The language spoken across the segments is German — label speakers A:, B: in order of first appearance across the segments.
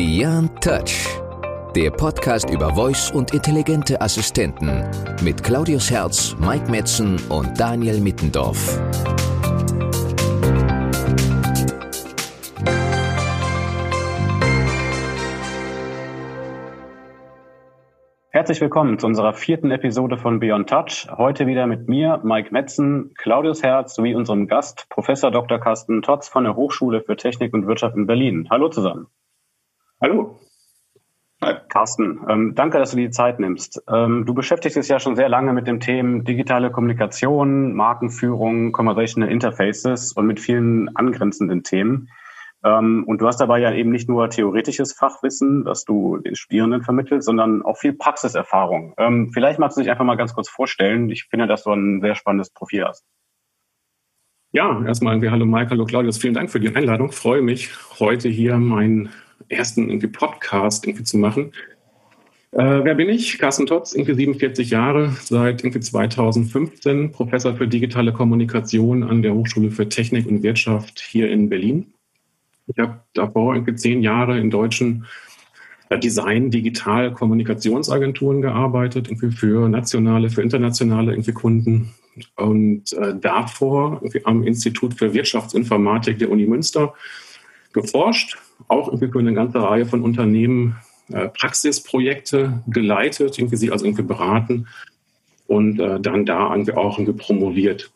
A: Beyond Touch, der Podcast über Voice und intelligente Assistenten mit Claudius Herz, Mike Metzen und Daniel Mittendorf.
B: Herzlich willkommen zu unserer vierten Episode von Beyond Touch. Heute wieder mit mir, Mike Metzen, Claudius Herz sowie unserem Gast, Professor Dr. Carsten Totz von der Hochschule für Technik und Wirtschaft in Berlin. Hallo zusammen.
C: Hallo.
B: Hi. Carsten, ähm, danke, dass du die Zeit nimmst. Ähm, du beschäftigst dich ja schon sehr lange mit dem Themen digitale Kommunikation, Markenführung, Conversational Interfaces und mit vielen angrenzenden Themen. Ähm, und du hast dabei ja eben nicht nur theoretisches Fachwissen, das du den Studierenden vermittelst, sondern auch viel Praxiserfahrung. Ähm, vielleicht magst du dich einfach mal ganz kurz vorstellen. Ich finde, dass du ein sehr spannendes Profil hast.
C: Ja, erstmal irgendwie Hallo Mike, hallo Claudius, vielen Dank für die Einladung. freue mich, heute hier meinen ersten irgendwie Podcast irgendwie zu machen. Äh, wer bin ich? Carsten Totz, irgendwie 47 Jahre, seit irgendwie 2015 Professor für digitale Kommunikation an der Hochschule für Technik und Wirtschaft hier in Berlin. Ich habe davor irgendwie zehn Jahre in deutschen äh, Design, Digital, Kommunikationsagenturen gearbeitet, irgendwie für nationale, für internationale irgendwie Kunden. Und äh, davor irgendwie am Institut für Wirtschaftsinformatik der Uni Münster geforscht, auch irgendwie eine ganze Reihe von Unternehmen äh, Praxisprojekte geleitet, irgendwie sie also irgendwie beraten und äh, dann da irgendwie auch irgendwie promoviert.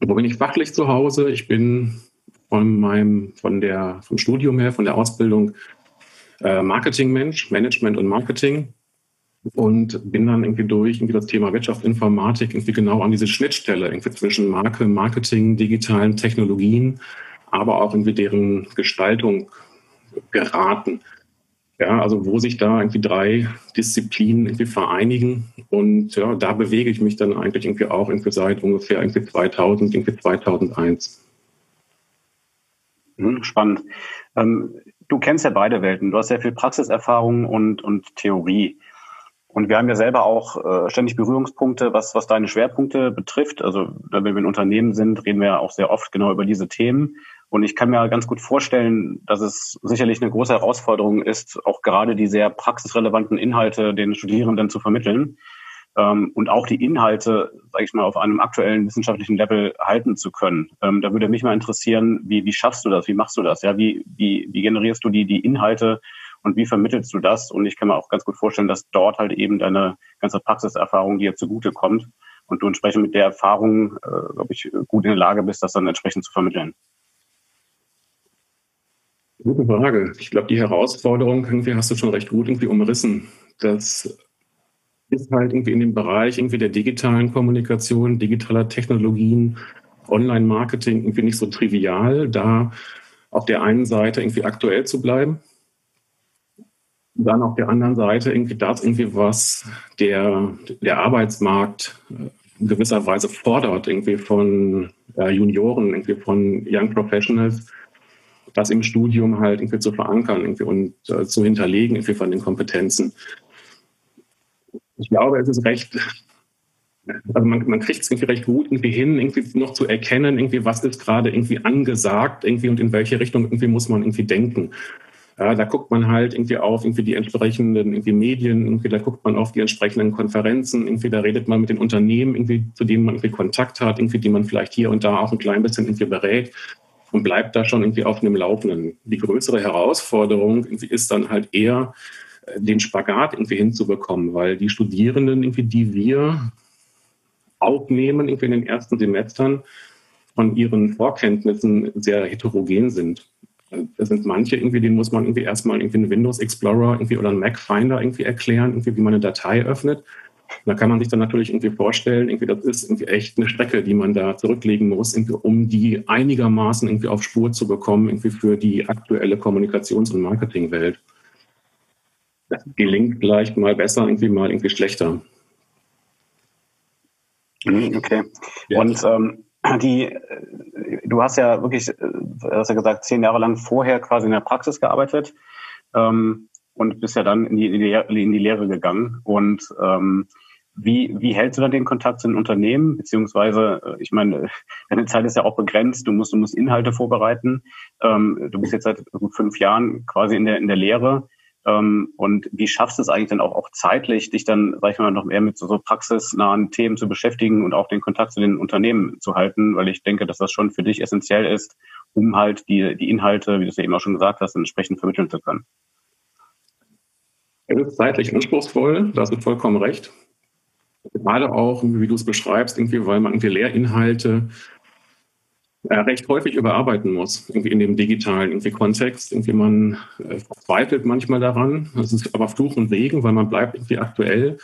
C: wo bin ich fachlich zu Hause? Ich bin von meinem, von der, vom Studium her, von der Ausbildung äh, Marketingmensch, Management und Marketing und bin dann irgendwie durch irgendwie das Thema Wirtschaft, Informatik irgendwie genau an diese Schnittstelle irgendwie zwischen Marke, Marketing, digitalen Technologien aber auch irgendwie deren Gestaltung geraten. Ja, also wo sich da irgendwie drei Disziplinen irgendwie vereinigen und ja, da bewege ich mich dann eigentlich irgendwie auch irgendwie seit ungefähr irgendwie 2000, irgendwie 2001.
B: Hm, spannend. Ähm, du kennst ja beide Welten. Du hast sehr viel Praxiserfahrung und, und Theorie. Und wir haben ja selber auch äh, ständig Berührungspunkte, was, was deine Schwerpunkte betrifft. Also wenn wir in Unternehmen sind, reden wir ja auch sehr oft genau über diese Themen. Und ich kann mir ganz gut vorstellen, dass es sicherlich eine große Herausforderung ist, auch gerade die sehr praxisrelevanten Inhalte den Studierenden zu vermitteln ähm, und auch die Inhalte, sage ich mal, auf einem aktuellen wissenschaftlichen Level halten zu können. Ähm, da würde mich mal interessieren, wie, wie schaffst du das? Wie machst du das? Ja, wie, wie, wie generierst du die, die Inhalte und wie vermittelst du das? Und ich kann mir auch ganz gut vorstellen, dass dort halt eben deine ganze Praxiserfahrung dir zugute kommt und du entsprechend mit der Erfahrung, äh, glaube ich, gut in der Lage bist, das dann entsprechend zu vermitteln.
C: Gute Frage. Ich glaube, die Herausforderung irgendwie hast du schon recht gut irgendwie umrissen. Das ist halt irgendwie in dem Bereich irgendwie der digitalen Kommunikation, digitaler Technologien, Online-Marketing irgendwie nicht so trivial, da auf der einen Seite irgendwie aktuell zu bleiben, dann auf der anderen Seite irgendwie das irgendwie, was der, der Arbeitsmarkt in gewisser Weise fordert, irgendwie von äh, Junioren, irgendwie von Young Professionals, das im Studium halt irgendwie zu verankern irgendwie und äh, zu hinterlegen irgendwie von den Kompetenzen. Ich glaube, es ist recht, also man, man kriegt es irgendwie recht gut irgendwie hin, irgendwie noch zu erkennen, irgendwie was ist gerade irgendwie angesagt irgendwie und in welche Richtung irgendwie muss man irgendwie denken. Ja, da guckt man halt irgendwie auf irgendwie die entsprechenden irgendwie Medien, irgendwie da guckt man auf die entsprechenden Konferenzen, irgendwie da redet man mit den Unternehmen, irgendwie zu denen man irgendwie Kontakt hat, irgendwie die man vielleicht hier und da auch ein klein bisschen irgendwie berät und bleibt da schon irgendwie auf einem Laufenden. Die größere Herausforderung ist dann halt eher, äh, den Spagat irgendwie hinzubekommen, weil die Studierenden irgendwie, die wir aufnehmen irgendwie in den ersten Semestern, von ihren Vorkenntnissen sehr heterogen sind. Es sind manche irgendwie, denen muss man irgendwie erstmal irgendwie einen Windows Explorer irgendwie oder einen Mac Finder irgendwie erklären, irgendwie, wie man eine Datei öffnet. Da kann man sich dann natürlich irgendwie vorstellen, irgendwie das ist irgendwie echt eine Strecke, die man da zurücklegen muss, irgendwie, um die einigermaßen irgendwie auf Spur zu bekommen, irgendwie für die aktuelle Kommunikations- und Marketingwelt. Das gelingt vielleicht mal besser, irgendwie mal irgendwie schlechter.
B: Mhm, okay. Ja. Und ähm, die, du hast ja wirklich, äh, hast ja gesagt, zehn Jahre lang vorher quasi in der Praxis gearbeitet. Ähm, und bist ja dann in die, in die, in die Lehre gegangen. Und ähm, wie, wie hältst du dann den Kontakt zu den Unternehmen? Beziehungsweise, äh, ich meine, deine Zeit ist ja auch begrenzt, du musst, du musst Inhalte vorbereiten. Ähm, du bist jetzt seit gut fünf Jahren quasi in der, in der Lehre. Ähm, und wie schaffst du es eigentlich dann auch, auch zeitlich, dich dann, sag ich mal, noch mehr mit so, so praxisnahen Themen zu beschäftigen und auch den Kontakt zu den Unternehmen zu halten? Weil ich denke, dass das schon für dich essentiell ist, um halt die, die Inhalte, wie du es ja eben auch schon gesagt hast, entsprechend vermitteln zu können.
C: Es ist zeitlich anspruchsvoll, da hast du vollkommen recht. Gerade auch, wie du es beschreibst, irgendwie, weil man irgendwie Lehrinhalte äh, recht häufig überarbeiten muss, irgendwie in dem digitalen irgendwie Kontext. Irgendwie man äh, verzweifelt manchmal daran. Das ist aber Fluch und Segen, weil man bleibt irgendwie aktuell.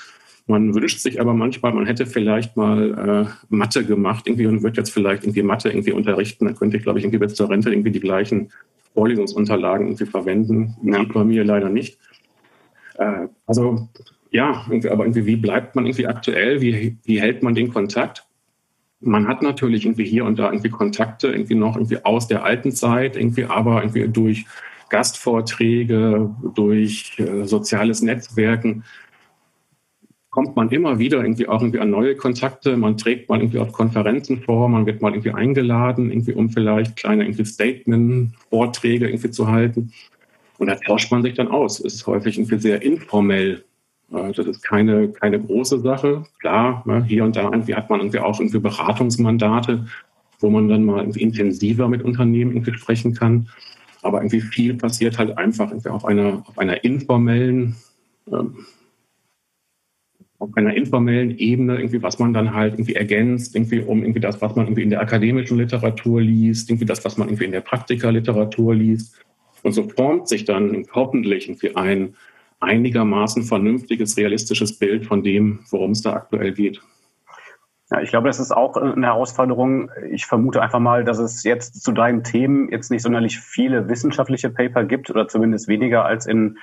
C: Man wünscht sich aber manchmal, man hätte vielleicht mal äh, Mathe gemacht irgendwie und wird jetzt vielleicht irgendwie Mathe irgendwie unterrichten. Dann könnte ich, glaube ich, irgendwie bis zur Rente irgendwie die gleichen Vorlesungsunterlagen irgendwie verwenden. Ja. bei mir leider nicht. Äh, also ja, aber irgendwie, wie bleibt man irgendwie aktuell? Wie, wie hält man den Kontakt? Man hat natürlich irgendwie hier und da irgendwie Kontakte, irgendwie noch irgendwie aus der alten Zeit, irgendwie aber irgendwie durch Gastvorträge, durch äh, soziales Netzwerken kommt man immer wieder irgendwie auch irgendwie an neue Kontakte. Man trägt mal irgendwie auf Konferenzen vor, man wird mal irgendwie eingeladen, irgendwie um vielleicht kleine irgendwie Statement-Vorträge irgendwie zu halten. Und da tauscht man sich dann aus. Es ist häufig irgendwie sehr informell. Das ist keine, keine große Sache. Klar, ne, hier und da irgendwie hat man irgendwie auch irgendwie Beratungsmandate, wo man dann mal irgendwie intensiver mit Unternehmen irgendwie sprechen kann. Aber irgendwie viel passiert halt einfach irgendwie auf einer, auf einer informellen, ähm, auf einer informellen Ebene, irgendwie, was man dann halt irgendwie ergänzt, irgendwie um irgendwie das, was man irgendwie in der akademischen Literatur liest, irgendwie das, was man irgendwie in der Praktikerliteratur liest. Und so formt sich dann hoffentlich irgendwie ein einigermaßen vernünftiges, realistisches Bild von dem, worum es da aktuell geht.
B: Ja, ich glaube, das ist auch eine Herausforderung. Ich vermute einfach mal, dass es jetzt zu deinen Themen jetzt nicht sonderlich viele wissenschaftliche Paper gibt oder zumindest weniger als in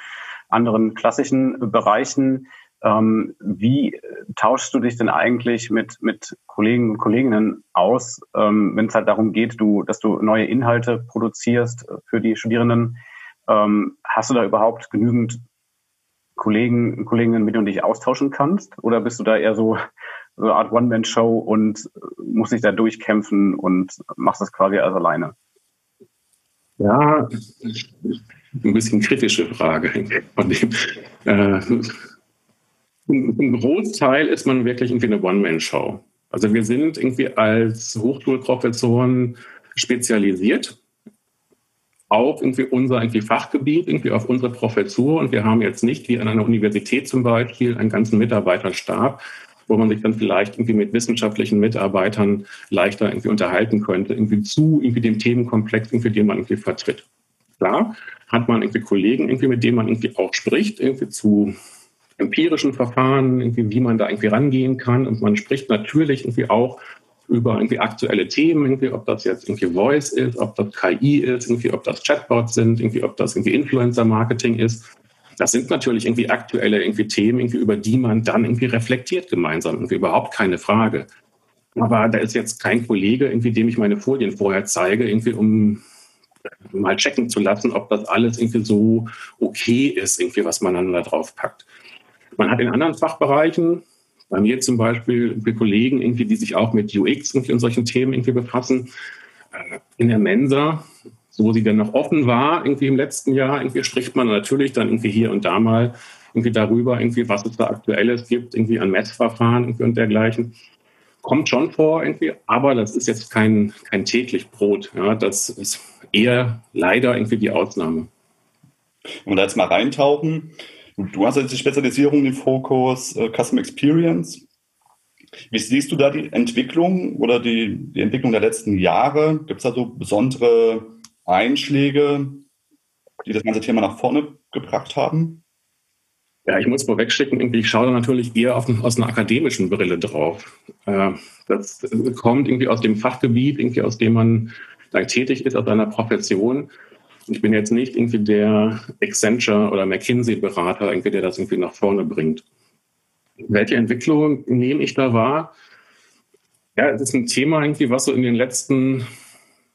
B: anderen klassischen Bereichen. Ähm, wie tauschst du dich denn eigentlich mit, mit Kollegen und Kolleginnen aus, ähm, wenn es halt darum geht, du, dass du neue Inhalte produzierst für die Studierenden? Ähm, hast du da überhaupt genügend Kollegen und Kolleginnen, mit denen du dich austauschen kannst? Oder bist du da eher so, so eine Art One-Man-Show und musst dich da durchkämpfen und machst das quasi als alleine?
C: Ja, ein bisschen kritische Frage von dem. Äh, ein Großteil ist man wirklich irgendwie eine One-Man-Show. Also wir sind irgendwie als Hochschulprofessoren spezialisiert auf irgendwie unser irgendwie Fachgebiet, irgendwie auf unsere Professur. Und wir haben jetzt nicht wie an einer Universität zum Beispiel einen ganzen Mitarbeiterstab, wo man sich dann vielleicht irgendwie mit wissenschaftlichen Mitarbeitern leichter irgendwie unterhalten könnte, irgendwie zu irgendwie dem Themenkomplex, irgendwie den man irgendwie vertritt. Klar, hat man irgendwie Kollegen, irgendwie mit denen man irgendwie auch spricht, irgendwie zu empirischen Verfahren, irgendwie, wie man da irgendwie rangehen kann. Und man spricht natürlich irgendwie auch über irgendwie aktuelle Themen, irgendwie, ob das jetzt irgendwie Voice ist, ob das KI ist, irgendwie, ob das Chatbots sind, irgendwie, ob das irgendwie Influencer-Marketing ist. Das sind natürlich irgendwie aktuelle irgendwie Themen, irgendwie, über die man dann irgendwie reflektiert gemeinsam, irgendwie überhaupt keine Frage. Aber da ist jetzt kein Kollege, irgendwie, dem ich meine Folien vorher zeige, irgendwie, um mal checken zu lassen, ob das alles irgendwie so okay ist, irgendwie, was man dann da drauf packt. Man hat in anderen Fachbereichen, bei mir zum Beispiel Kollegen, irgendwie, die sich auch mit UX irgendwie und solchen Themen irgendwie befassen, äh, in der Mensa, so sie dann noch offen war, irgendwie im letzten Jahr, irgendwie spricht man natürlich dann irgendwie hier und da mal irgendwie darüber, irgendwie, was es da Aktuelles gibt, irgendwie an Messverfahren irgendwie und dergleichen. Kommt schon vor irgendwie, aber das ist jetzt kein, kein täglich Brot. Ja, das ist eher leider irgendwie die Ausnahme.
D: Wir da jetzt mal reintauchen, Du hast jetzt die Spezialisierung, den Fokus äh, Custom Experience. Wie siehst du da die Entwicklung oder die, die Entwicklung der letzten Jahre? Gibt es da so besondere Einschläge, die das ganze Thema nach vorne gebracht haben?
C: Ja, ich muss vorweg schicken, ich schaue da natürlich eher auf, aus einer akademischen Brille drauf. Äh, das kommt irgendwie aus dem Fachgebiet, irgendwie aus dem man da tätig ist, aus einer Profession. Ich bin jetzt nicht irgendwie der Accenture oder McKinsey-Berater, irgendwie, der das irgendwie nach vorne bringt. Welche Entwicklung nehme ich da wahr? Ja, es ist ein Thema irgendwie, was so in den letzten,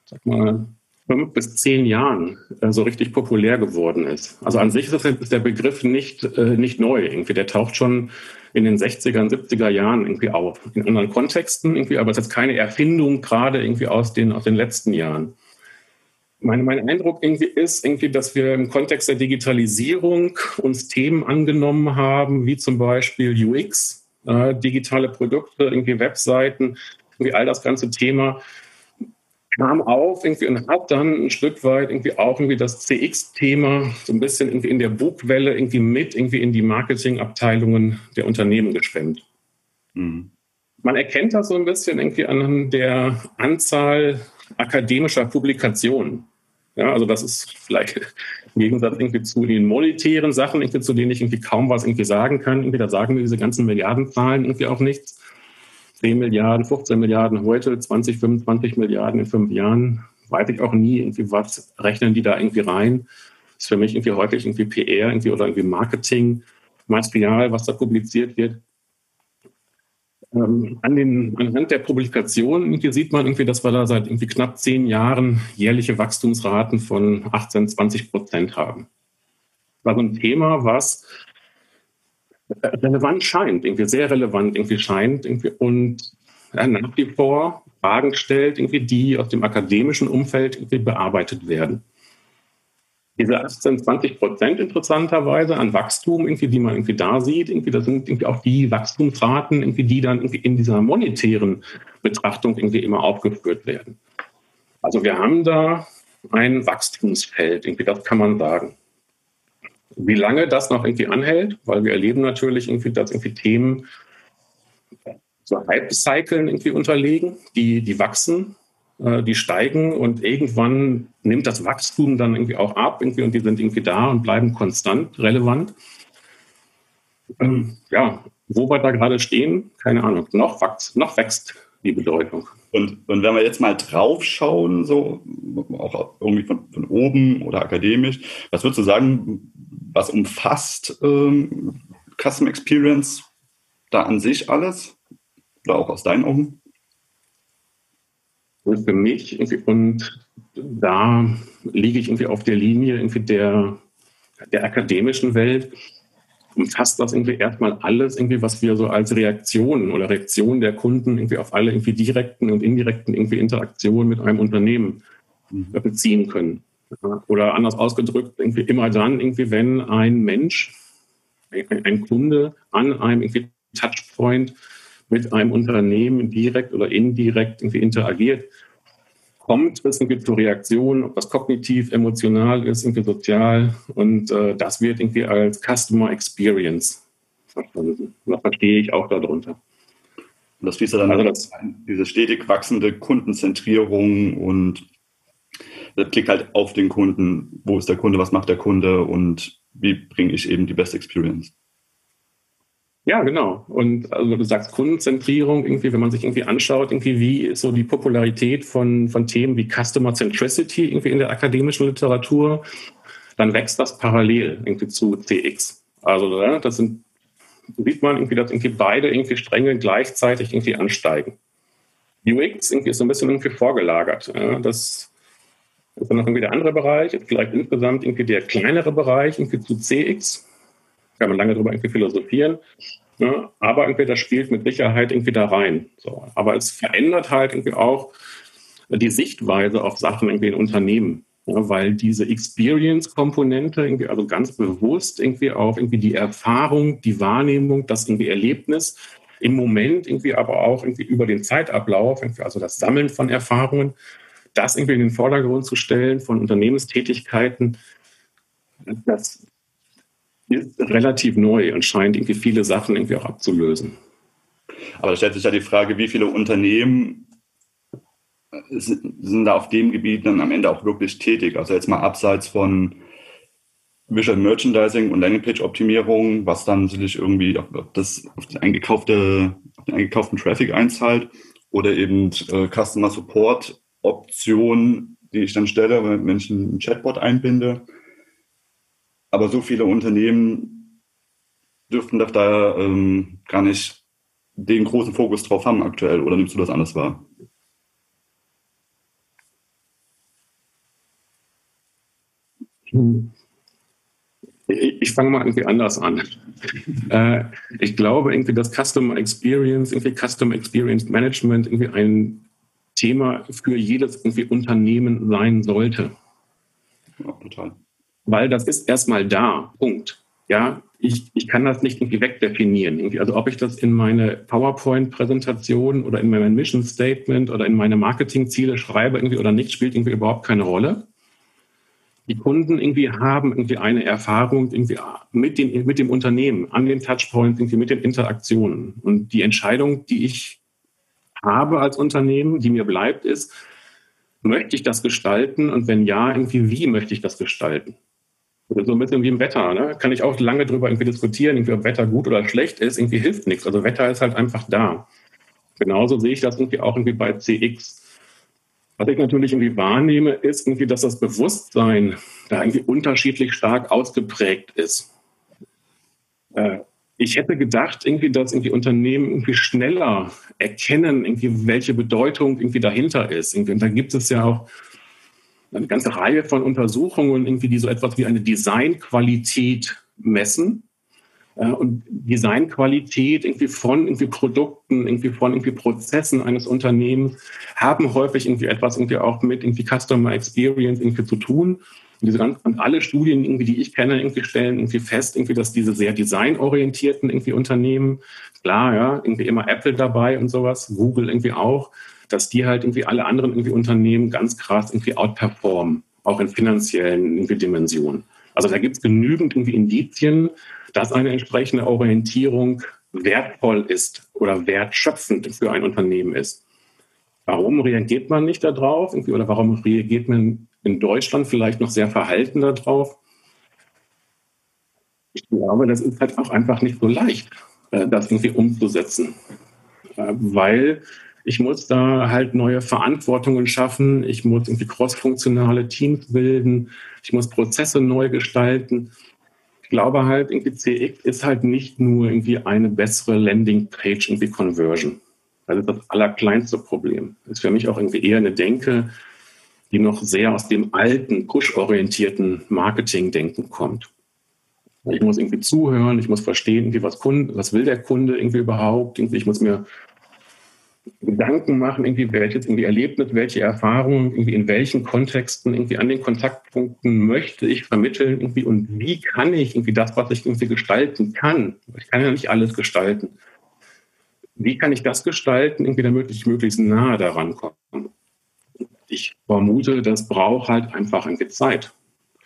C: sag mal, fünf bis zehn Jahren äh, so richtig populär geworden ist. Also an sich ist der Begriff nicht, äh, nicht neu. Irgendwie, der taucht schon in den 60er und 70er Jahren irgendwie auf. In anderen Kontexten irgendwie, aber es ist keine Erfindung gerade irgendwie aus den, aus den letzten Jahren. Mein, mein Eindruck irgendwie ist irgendwie, dass wir im Kontext der Digitalisierung uns Themen angenommen haben, wie zum Beispiel UX, äh, digitale Produkte, irgendwie Webseiten, irgendwie all das ganze Thema kam auf irgendwie und hat dann ein Stück weit irgendwie auch irgendwie das CX-Thema so ein bisschen irgendwie in der Bugwelle irgendwie mit irgendwie in die Marketingabteilungen der Unternehmen geschwemmt. Mhm. Man erkennt das so ein bisschen irgendwie an der Anzahl akademischer Publikationen. Ja, also das ist vielleicht im Gegensatz irgendwie zu den monetären Sachen, irgendwie, zu denen ich irgendwie kaum was irgendwie sagen kann. Irgendwie, da sagen mir diese ganzen Milliardenzahlen irgendwie auch nichts. 10 Milliarden, 15 Milliarden heute, 20, 25 Milliarden in fünf Jahren, weiß ich auch nie, irgendwie was rechnen die da irgendwie rein. Ist für mich irgendwie häufig irgendwie PR irgendwie oder irgendwie Marketing, Material, was da publiziert wird. Ähm, an den, anhand der Publikationen irgendwie sieht man irgendwie, dass wir da seit irgendwie knapp zehn Jahren jährliche Wachstumsraten von 18, 20 Prozent haben. War so ein Thema, was relevant scheint, irgendwie sehr relevant irgendwie scheint irgendwie und nach wie vor Fragen stellt, irgendwie, die aus dem akademischen Umfeld irgendwie bearbeitet werden. Diese 18, 20 Prozent interessanterweise an Wachstum, irgendwie, die man irgendwie da sieht, irgendwie, das sind irgendwie auch die Wachstumsraten, irgendwie, die dann irgendwie in dieser monetären Betrachtung irgendwie immer aufgeführt werden. Also wir haben da ein Wachstumsfeld, irgendwie, das kann man sagen. Wie lange das noch irgendwie anhält, weil wir erleben natürlich irgendwie, dass irgendwie Themen so Hype-Cyclen irgendwie unterlegen, die, die wachsen, die steigen und irgendwann nimmt das Wachstum dann irgendwie auch ab irgendwie und die sind irgendwie da und bleiben konstant relevant. Ähm, ja, wo wir da gerade stehen, keine Ahnung. Noch, wächst, noch wächst die Bedeutung.
D: Und, und wenn wir jetzt mal drauf schauen, so auch irgendwie von, von oben oder akademisch, was würdest du sagen, was umfasst ähm, Custom Experience da an sich alles? Oder auch aus deinen Augen?
C: Und für mich und da liege ich irgendwie auf der Linie irgendwie der, der akademischen Welt, umfasst das irgendwie erstmal alles, irgendwie, was wir so als Reaktionen oder Reaktion der Kunden irgendwie auf alle irgendwie direkten und indirekten irgendwie Interaktionen mit einem Unternehmen mhm. beziehen können. Oder anders ausgedrückt, irgendwie immer dann, irgendwie, wenn ein Mensch, ein Kunde an einem irgendwie Touchpoint mit einem Unternehmen direkt oder indirekt irgendwie interagiert, kommt es irgendwie zur Reaktion, ob das kognitiv, emotional ist, irgendwie sozial. Und äh, das wird irgendwie als Customer Experience verstanden. Das verstehe ich auch darunter.
D: Und das fließt dann also das, diese stetig wachsende Kundenzentrierung und der Blick halt auf den Kunden, wo ist der Kunde, was macht der Kunde und wie bringe ich eben die Best Experience.
C: Ja, genau. Und also du sagst Kundenzentrierung, irgendwie, wenn man sich irgendwie anschaut, irgendwie, wie ist so die Popularität von, von Themen wie Customer Centricity irgendwie in der akademischen Literatur, dann wächst das parallel irgendwie zu CX. Also ja, das sind, sieht man irgendwie, dass irgendwie beide irgendwie Stränge gleichzeitig irgendwie ansteigen. UX irgendwie ist so ein bisschen irgendwie vorgelagert. Ja, das ist dann noch irgendwie der andere Bereich, vielleicht insgesamt irgendwie der kleinere Bereich, irgendwie zu CX. Kann man lange darüber irgendwie philosophieren. Ne? Aber irgendwie das spielt mit Sicherheit irgendwie da rein. So. Aber es verändert halt irgendwie auch die Sichtweise auf Sachen irgendwie in Unternehmen. Ja, weil diese Experience-Komponente irgendwie, also ganz bewusst irgendwie auch irgendwie die Erfahrung, die Wahrnehmung, das irgendwie Erlebnis im Moment irgendwie aber auch irgendwie über den Zeitablauf, also das Sammeln von Erfahrungen, das irgendwie in den Vordergrund zu stellen von Unternehmenstätigkeiten, das relativ neu und scheint irgendwie viele Sachen irgendwie auch abzulösen.
D: Aber da stellt sich ja die Frage, wie viele Unternehmen sind da auf dem Gebiet dann am Ende auch wirklich tätig? Also jetzt mal abseits von Visual Merchandising und Landingpage-Optimierung, was dann natürlich irgendwie auf, das, auf, den eingekaufte, auf den eingekauften Traffic einzahlt oder eben äh, Customer Support Option, die ich dann stelle, wenn ich einen Chatbot einbinde. Aber so viele Unternehmen dürften doch da ähm, gar nicht den großen Fokus drauf haben aktuell. Oder nimmst du das anders wahr?
C: Ich, ich fange mal irgendwie anders an. äh, ich glaube irgendwie, dass Customer Experience, irgendwie Customer Experience Management irgendwie ein Thema für jedes irgendwie Unternehmen sein sollte. Ja, total. Weil das ist erstmal da. Punkt. Ja, ich, ich kann das nicht irgendwie wegdefinieren. Also ob ich das in meine PowerPoint-Präsentation oder in mein Mission Statement oder in meine Marketingziele schreibe irgendwie oder nicht, spielt irgendwie überhaupt keine Rolle. Die Kunden irgendwie haben irgendwie eine Erfahrung irgendwie mit, den, mit dem Unternehmen, an den Touchpoints, irgendwie mit den Interaktionen. Und die Entscheidung, die ich habe als Unternehmen, die mir bleibt, ist, möchte ich das gestalten? Und wenn ja, irgendwie wie möchte ich das gestalten? So ein bisschen wie im Wetter. Ne? Kann ich auch lange darüber irgendwie diskutieren, irgendwie, ob Wetter gut oder schlecht ist. Irgendwie hilft nichts. Also Wetter ist halt einfach da. Genauso sehe ich das irgendwie auch irgendwie bei CX. Was ich natürlich irgendwie wahrnehme, ist irgendwie, dass das Bewusstsein da irgendwie unterschiedlich stark ausgeprägt ist. Äh, ich hätte gedacht, irgendwie, dass irgendwie Unternehmen irgendwie schneller erkennen, irgendwie, welche Bedeutung irgendwie dahinter ist. Und da gibt es ja auch eine ganze Reihe von Untersuchungen, irgendwie, die so etwas wie eine Designqualität messen. Und Designqualität irgendwie von irgendwie Produkten, irgendwie von irgendwie Prozessen eines Unternehmens haben häufig irgendwie etwas irgendwie auch mit irgendwie Customer Experience irgendwie zu tun. Und diese ganz, und alle Studien irgendwie, die ich kenne, irgendwie stellen irgendwie fest, irgendwie, dass diese sehr designorientierten irgendwie Unternehmen, klar, ja, irgendwie immer Apple dabei und sowas, Google irgendwie auch, dass die halt irgendwie alle anderen irgendwie Unternehmen ganz krass irgendwie outperformen, auch in finanziellen irgendwie Dimensionen. Also da gibt es genügend irgendwie Indizien, dass eine entsprechende Orientierung wertvoll ist oder wertschöpfend für ein Unternehmen ist. Warum reagiert man nicht darauf? Oder warum reagiert man in Deutschland vielleicht noch sehr verhalten darauf? Ich glaube, das ist halt auch einfach nicht so leicht, äh, das irgendwie umzusetzen. Äh, weil ich muss da halt neue Verantwortungen schaffen. Ich muss irgendwie crossfunktionale Teams bilden. Ich muss Prozesse neu gestalten. Ich glaube halt, irgendwie CX ist halt nicht nur irgendwie eine bessere Landingpage irgendwie Conversion. Das ist das allerkleinste Problem. Das ist für mich auch irgendwie eher eine Denke, die noch sehr aus dem alten, push-orientierten Marketing-Denken kommt. Ich muss irgendwie zuhören, ich muss verstehen, irgendwie was, Kunde, was will der Kunde irgendwie überhaupt. Irgendwie, ich muss mir Gedanken machen, irgendwie welches irgendwie Erlebnis, welche Erfahrungen, irgendwie in welchen Kontexten, irgendwie an den Kontaktpunkten möchte ich vermitteln, irgendwie und wie kann ich irgendwie das, was ich irgendwie gestalten kann. Ich kann ja nicht alles gestalten. Wie kann ich das gestalten, irgendwie damit ich möglichst nahe daran komme? Ich vermute, das braucht halt einfach eine Zeit,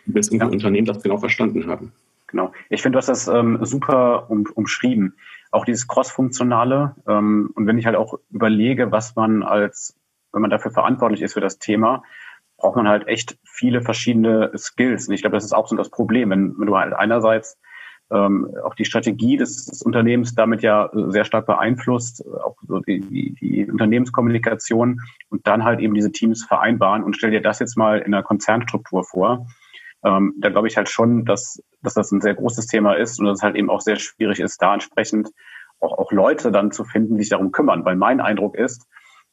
C: bis ja. Unternehmen das genau verstanden haben.
B: Genau. Ich finde, du hast das ähm, super um, umschrieben auch dieses Cross-Funktionale. Ähm, und wenn ich halt auch überlege, was man als, wenn man dafür verantwortlich ist für das Thema, braucht man halt echt viele verschiedene Skills. Und ich glaube, das ist auch so das Problem, wenn, wenn du halt einerseits ähm, auch die Strategie des, des, Unternehmens damit ja sehr stark beeinflusst, auch so die, die, die Unternehmenskommunikation und dann halt eben diese Teams vereinbaren und stell dir das jetzt mal in einer Konzernstruktur vor ähm, da glaube ich halt schon, dass, dass das ein sehr großes Thema ist und dass es halt eben auch sehr schwierig ist, da entsprechend auch, auch Leute dann zu finden, die sich darum kümmern. Weil mein Eindruck ist,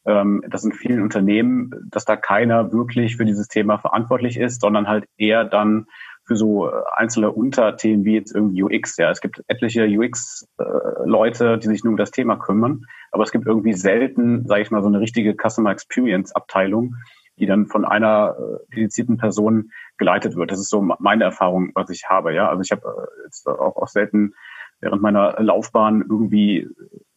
B: ähm, dass in vielen Unternehmen, dass da keiner wirklich für dieses Thema verantwortlich ist, sondern halt eher dann für so äh, einzelne Unterthemen wie jetzt irgendwie UX. Ja, es gibt etliche UX-Leute, äh, die sich nur um das Thema kümmern, aber es gibt irgendwie selten, sage ich mal, so eine richtige Customer Experience Abteilung, die dann von einer äh, dedizierten Person geleitet wird. Das ist so meine Erfahrung, was ich habe. Ja, also ich habe äh, jetzt auch, auch selten während meiner Laufbahn irgendwie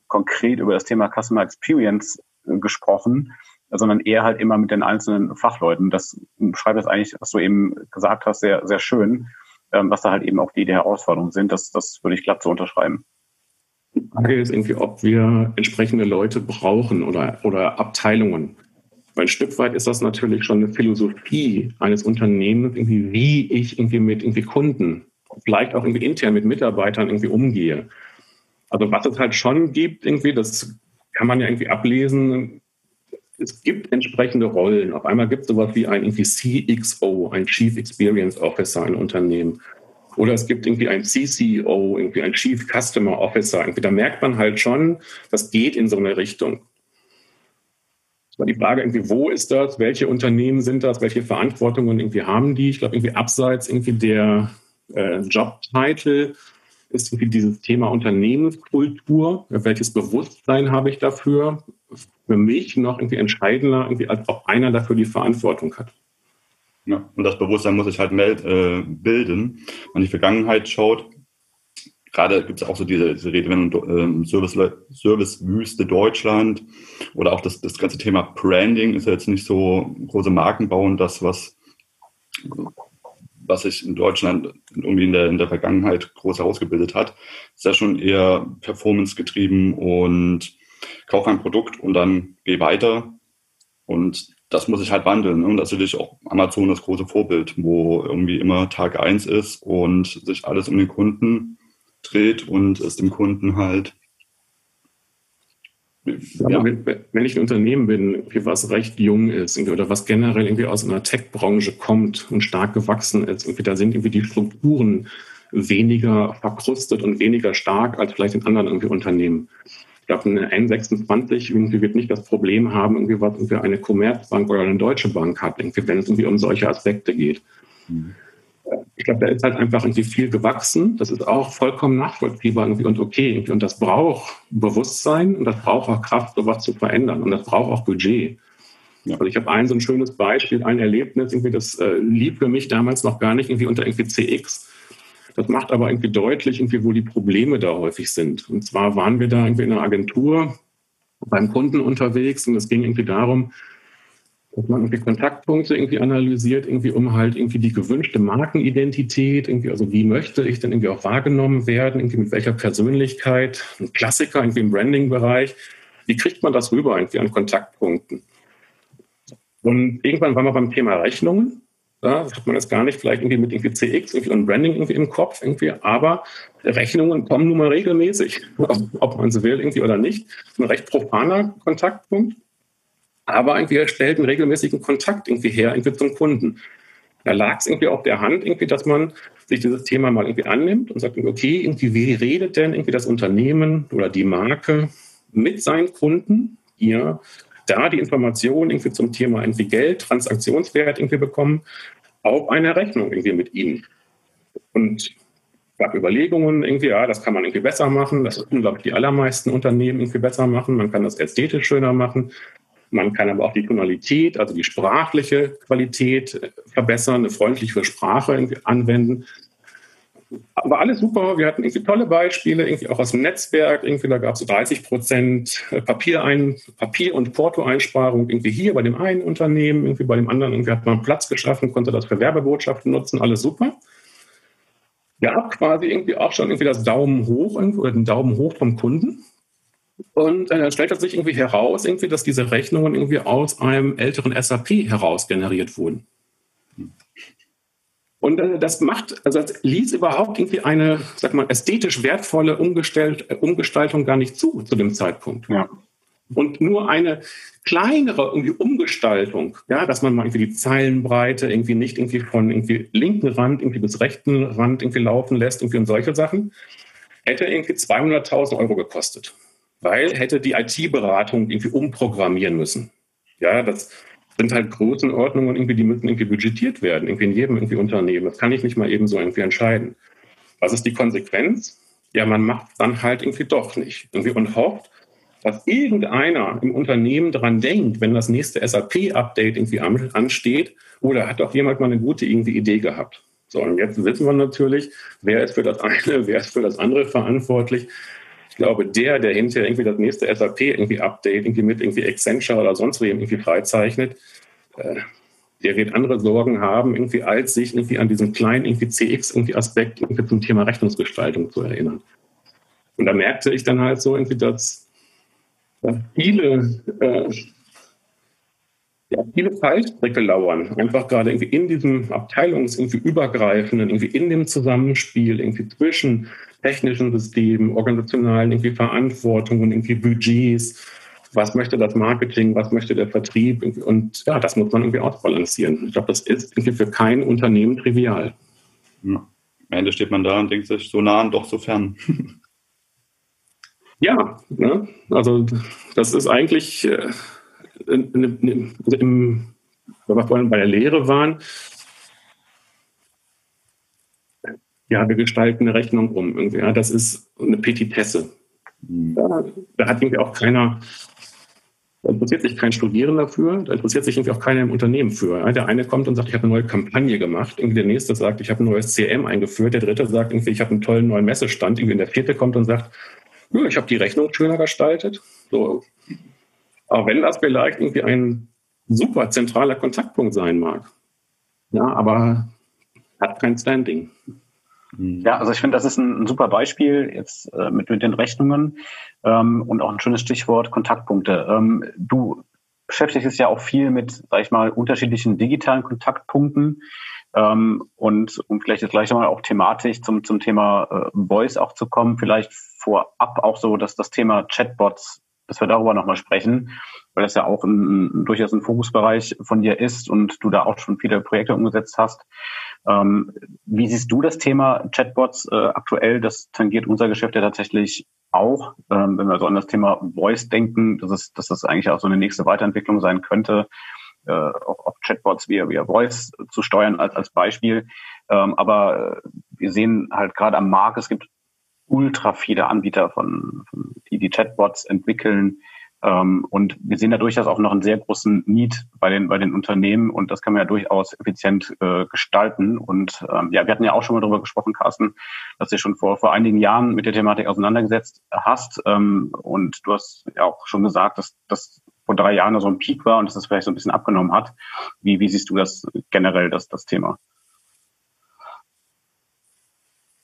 B: konkret über das Thema Customer Experience äh, gesprochen, sondern eher halt immer mit den einzelnen Fachleuten. Das beschreibt das eigentlich, was du eben gesagt hast, sehr, sehr schön, ähm, was da halt eben auch die, die Herausforderungen sind. Das, das würde ich glatt so unterschreiben.
C: Die Frage ist irgendwie, ob wir entsprechende Leute brauchen oder, oder Abteilungen. Ein Stück weit ist das natürlich schon eine Philosophie eines Unternehmens, irgendwie, wie ich irgendwie mit irgendwie Kunden, vielleicht auch irgendwie intern mit Mitarbeitern irgendwie umgehe. Also was es halt schon gibt, irgendwie, das kann man ja irgendwie ablesen. Es gibt entsprechende Rollen. Auf einmal gibt es sowas wie ein irgendwie CXO, ein Chief Experience Officer, ein Unternehmen. Oder es gibt irgendwie ein CCO, irgendwie ein Chief Customer Officer. Irgendwie, da merkt man halt schon, das geht in so eine Richtung. War die Frage irgendwie, wo ist das? Welche Unternehmen sind das? Welche Verantwortungen irgendwie haben die? Ich glaube, irgendwie abseits irgendwie der äh, Jobtitel ist irgendwie dieses Thema Unternehmenskultur. Welches Bewusstsein habe ich dafür? Für mich noch irgendwie entscheidender, irgendwie, als ob einer dafür die Verantwortung hat.
D: Ja, und das Bewusstsein muss sich halt äh, bilden. Wenn man die Vergangenheit schaut, gerade gibt es auch so diese, diese Redewendung äh, Service, Servicewüste Deutschland oder auch das, das ganze Thema Branding ist ja jetzt nicht so große Marken bauen, das, was, was sich in Deutschland irgendwie in der, in der Vergangenheit groß herausgebildet hat, ist ja schon eher performance getrieben und kauf ein Produkt und dann geh weiter. Und das muss sich halt wandeln. Ne? Und das ist natürlich auch Amazon das große Vorbild, wo irgendwie immer Tag eins ist und sich alles um den Kunden dreht und es dem Kunden halt.
C: Ja. Wenn, ich ein Unternehmen bin, was recht jung ist oder was generell irgendwie aus einer Tech-Branche kommt und stark gewachsen ist, da sind irgendwie die Strukturen weniger verkrustet und weniger stark als vielleicht in anderen irgendwie Unternehmen. Ich glaube, eine N26 irgendwie wird nicht das Problem haben, irgendwie was irgendwie eine Commerzbank oder eine Deutsche Bank hat, irgendwie, wenn es irgendwie um solche Aspekte geht. Mhm ich glaube, da ist halt einfach irgendwie viel gewachsen. Das ist auch vollkommen nachvollziehbar irgendwie und okay. Irgendwie. Und das braucht Bewusstsein und das braucht auch Kraft, sowas zu verändern. Und das braucht auch Budget. Ja. Also ich habe ein so ein schönes Beispiel, ein Erlebnis, irgendwie, das äh, lief für mich damals noch gar nicht irgendwie unter irgendwie CX. Das macht aber irgendwie deutlich, irgendwie, wo die Probleme da häufig sind. Und zwar waren wir da irgendwie in einer Agentur beim Kunden unterwegs und es ging irgendwie darum, dass man irgendwie Kontaktpunkte irgendwie analysiert, irgendwie um halt irgendwie die gewünschte Markenidentität, irgendwie, also wie möchte ich denn irgendwie auch wahrgenommen werden, irgendwie mit welcher Persönlichkeit, ein Klassiker irgendwie im Branding-Bereich, wie kriegt man das rüber irgendwie an Kontaktpunkten? Und irgendwann waren wir beim Thema Rechnungen. Da hat man jetzt gar nicht vielleicht irgendwie mit irgendwie CX irgendwie und Branding irgendwie im Kopf irgendwie, aber Rechnungen kommen nun mal regelmäßig, ob man sie will irgendwie oder nicht. Ein recht profaner Kontaktpunkt aber irgendwie er stellt einen regelmäßigen Kontakt irgendwie her, irgendwie zum Kunden. Da lag es irgendwie auf der Hand, irgendwie, dass man sich dieses Thema mal irgendwie annimmt und sagt, okay, irgendwie, wie redet denn irgendwie das Unternehmen oder die Marke mit seinen Kunden, ihr da die Informationen irgendwie zum Thema irgendwie Geld, Transaktionswert irgendwie bekommen, auf einer Rechnung irgendwie mit ihnen. Und gab Überlegungen, irgendwie, ja, das kann man irgendwie besser machen. Das können, glaube ich, die allermeisten Unternehmen irgendwie besser machen. Man kann das ästhetisch schöner machen. Man kann aber auch die Tonalität, also die sprachliche Qualität äh, verbessern, eine freundliche Sprache anwenden. Aber alles super. Wir hatten irgendwie tolle Beispiele, irgendwie auch aus dem Netzwerk. Irgendwie da gab es 30 Prozent äh, Papierein, Papier- und Portoeinsparung irgendwie hier bei dem einen Unternehmen, irgendwie bei dem anderen. Irgendwie hat man Platz geschaffen, konnte das für Werbebotschaften nutzen. Alles super. Gab quasi irgendwie auch schon irgendwie das Daumen hoch oder den Daumen hoch vom Kunden. Und äh, dann stellt sich irgendwie heraus, irgendwie, dass diese Rechnungen irgendwie aus einem älteren SAP heraus generiert wurden. Und äh, das macht, also das ließ überhaupt irgendwie eine, sag mal, ästhetisch wertvolle Umgestalt, äh, Umgestaltung gar nicht zu, zu dem Zeitpunkt. Ja. Und nur eine kleinere irgendwie Umgestaltung, ja, dass man mal irgendwie die Zeilenbreite irgendwie nicht irgendwie von irgendwie linken Rand irgendwie bis rechten Rand irgendwie laufen lässt, irgendwie und solche Sachen, hätte irgendwie 200.000 Euro gekostet weil hätte die IT-Beratung irgendwie umprogrammieren müssen. Ja, das sind halt Größenordnungen, irgendwie, die müssen irgendwie budgetiert werden, irgendwie in jedem irgendwie Unternehmen. Das kann ich nicht mal eben so irgendwie entscheiden. Was ist die Konsequenz? Ja, man macht es dann halt irgendwie doch nicht. Irgendwie und hofft, dass irgendeiner im Unternehmen daran denkt, wenn das nächste SAP-Update irgendwie ansteht, oder hat doch jemand mal eine gute irgendwie Idee gehabt. So, und jetzt wissen wir natürlich, wer ist für das eine, wer ist für das andere verantwortlich. Ich glaube, der, der hinterher irgendwie das nächste SAP irgendwie Update irgendwie mit irgendwie Accenture oder sonst wo irgendwie freizeichnet, äh, der wird andere Sorgen haben, irgendwie als sich irgendwie an diesen kleinen irgendwie CX irgendwie Aspekt irgendwie zum Thema Rechnungsgestaltung zu erinnern. Und da merkte ich dann halt so irgendwie, dass, dass viele äh, ja, viele Fallstricke lauern, einfach gerade irgendwie in diesem Abteilungs-, irgendwie übergreifenden, irgendwie in dem Zusammenspiel, irgendwie zwischen technischen Systemen, organisationalen irgendwie Verantwortungen, irgendwie Budgets. Was möchte das Marketing, was möchte der Vertrieb? Und ja, das muss man irgendwie ausbalancieren. Ich glaube, das ist irgendwie für kein Unternehmen trivial.
D: Ja. Am Ende steht man da und denkt sich, so nah und doch so fern.
C: ja, ne? also das ist eigentlich, äh, also im, wenn wir vorhin bei der Lehre waren, ja, wir gestalten eine Rechnung um. Irgendwie, ja, das ist eine Petitesse. Mhm. Ja, da hat irgendwie auch keiner, da interessiert sich kein Studierender für, da interessiert sich irgendwie auch keiner im Unternehmen für. Ja, der eine kommt und sagt, ich habe eine neue Kampagne gemacht, irgendwie der nächste sagt, ich habe ein neues CM eingeführt, der dritte sagt, irgendwie, ich habe einen tollen neuen Messestand, irgendwie der vierte kommt und sagt, ja, ich habe die Rechnung schöner gestaltet. So. Aber wenn das vielleicht irgendwie ein super zentraler Kontaktpunkt sein mag, ja, aber hat kein Standing.
B: Ja, also ich finde, das ist ein, ein super Beispiel jetzt äh, mit, mit den Rechnungen ähm, und auch ein schönes Stichwort Kontaktpunkte. Ähm, du beschäftigst dich ja auch viel mit, sag ich mal, unterschiedlichen digitalen Kontaktpunkten ähm, und um vielleicht jetzt gleich mal auch thematisch zum, zum Thema äh, Voice auch zu kommen, vielleicht vorab auch so, dass das Thema Chatbots, dass wir darüber nochmal sprechen, weil das ja auch ein, durchaus ein Fokusbereich von dir ist und du da auch schon viele Projekte umgesetzt hast. Ähm, wie siehst du das Thema Chatbots äh, aktuell? Das tangiert unser Geschäft ja tatsächlich auch, ähm, wenn wir so an das Thema Voice denken, dass, es, dass das eigentlich auch so eine nächste Weiterentwicklung sein könnte, äh, auch, auch Chatbots via, via Voice zu steuern als, als Beispiel. Ähm, aber äh, wir sehen halt gerade am Markt, es gibt ultra viele Anbieter von, von die die Chatbots entwickeln, und wir sehen da durchaus auch noch einen sehr großen Need bei den, bei den Unternehmen und das kann man ja durchaus effizient äh, gestalten. Und ähm, ja, wir hatten ja auch schon mal darüber gesprochen, Carsten, dass du schon vor, vor einigen Jahren mit der Thematik auseinandergesetzt hast. Ähm, und du hast ja auch schon gesagt, dass das vor drei Jahren so ein Peak war und dass das vielleicht so ein bisschen abgenommen hat. Wie, wie siehst du das generell, das, das Thema?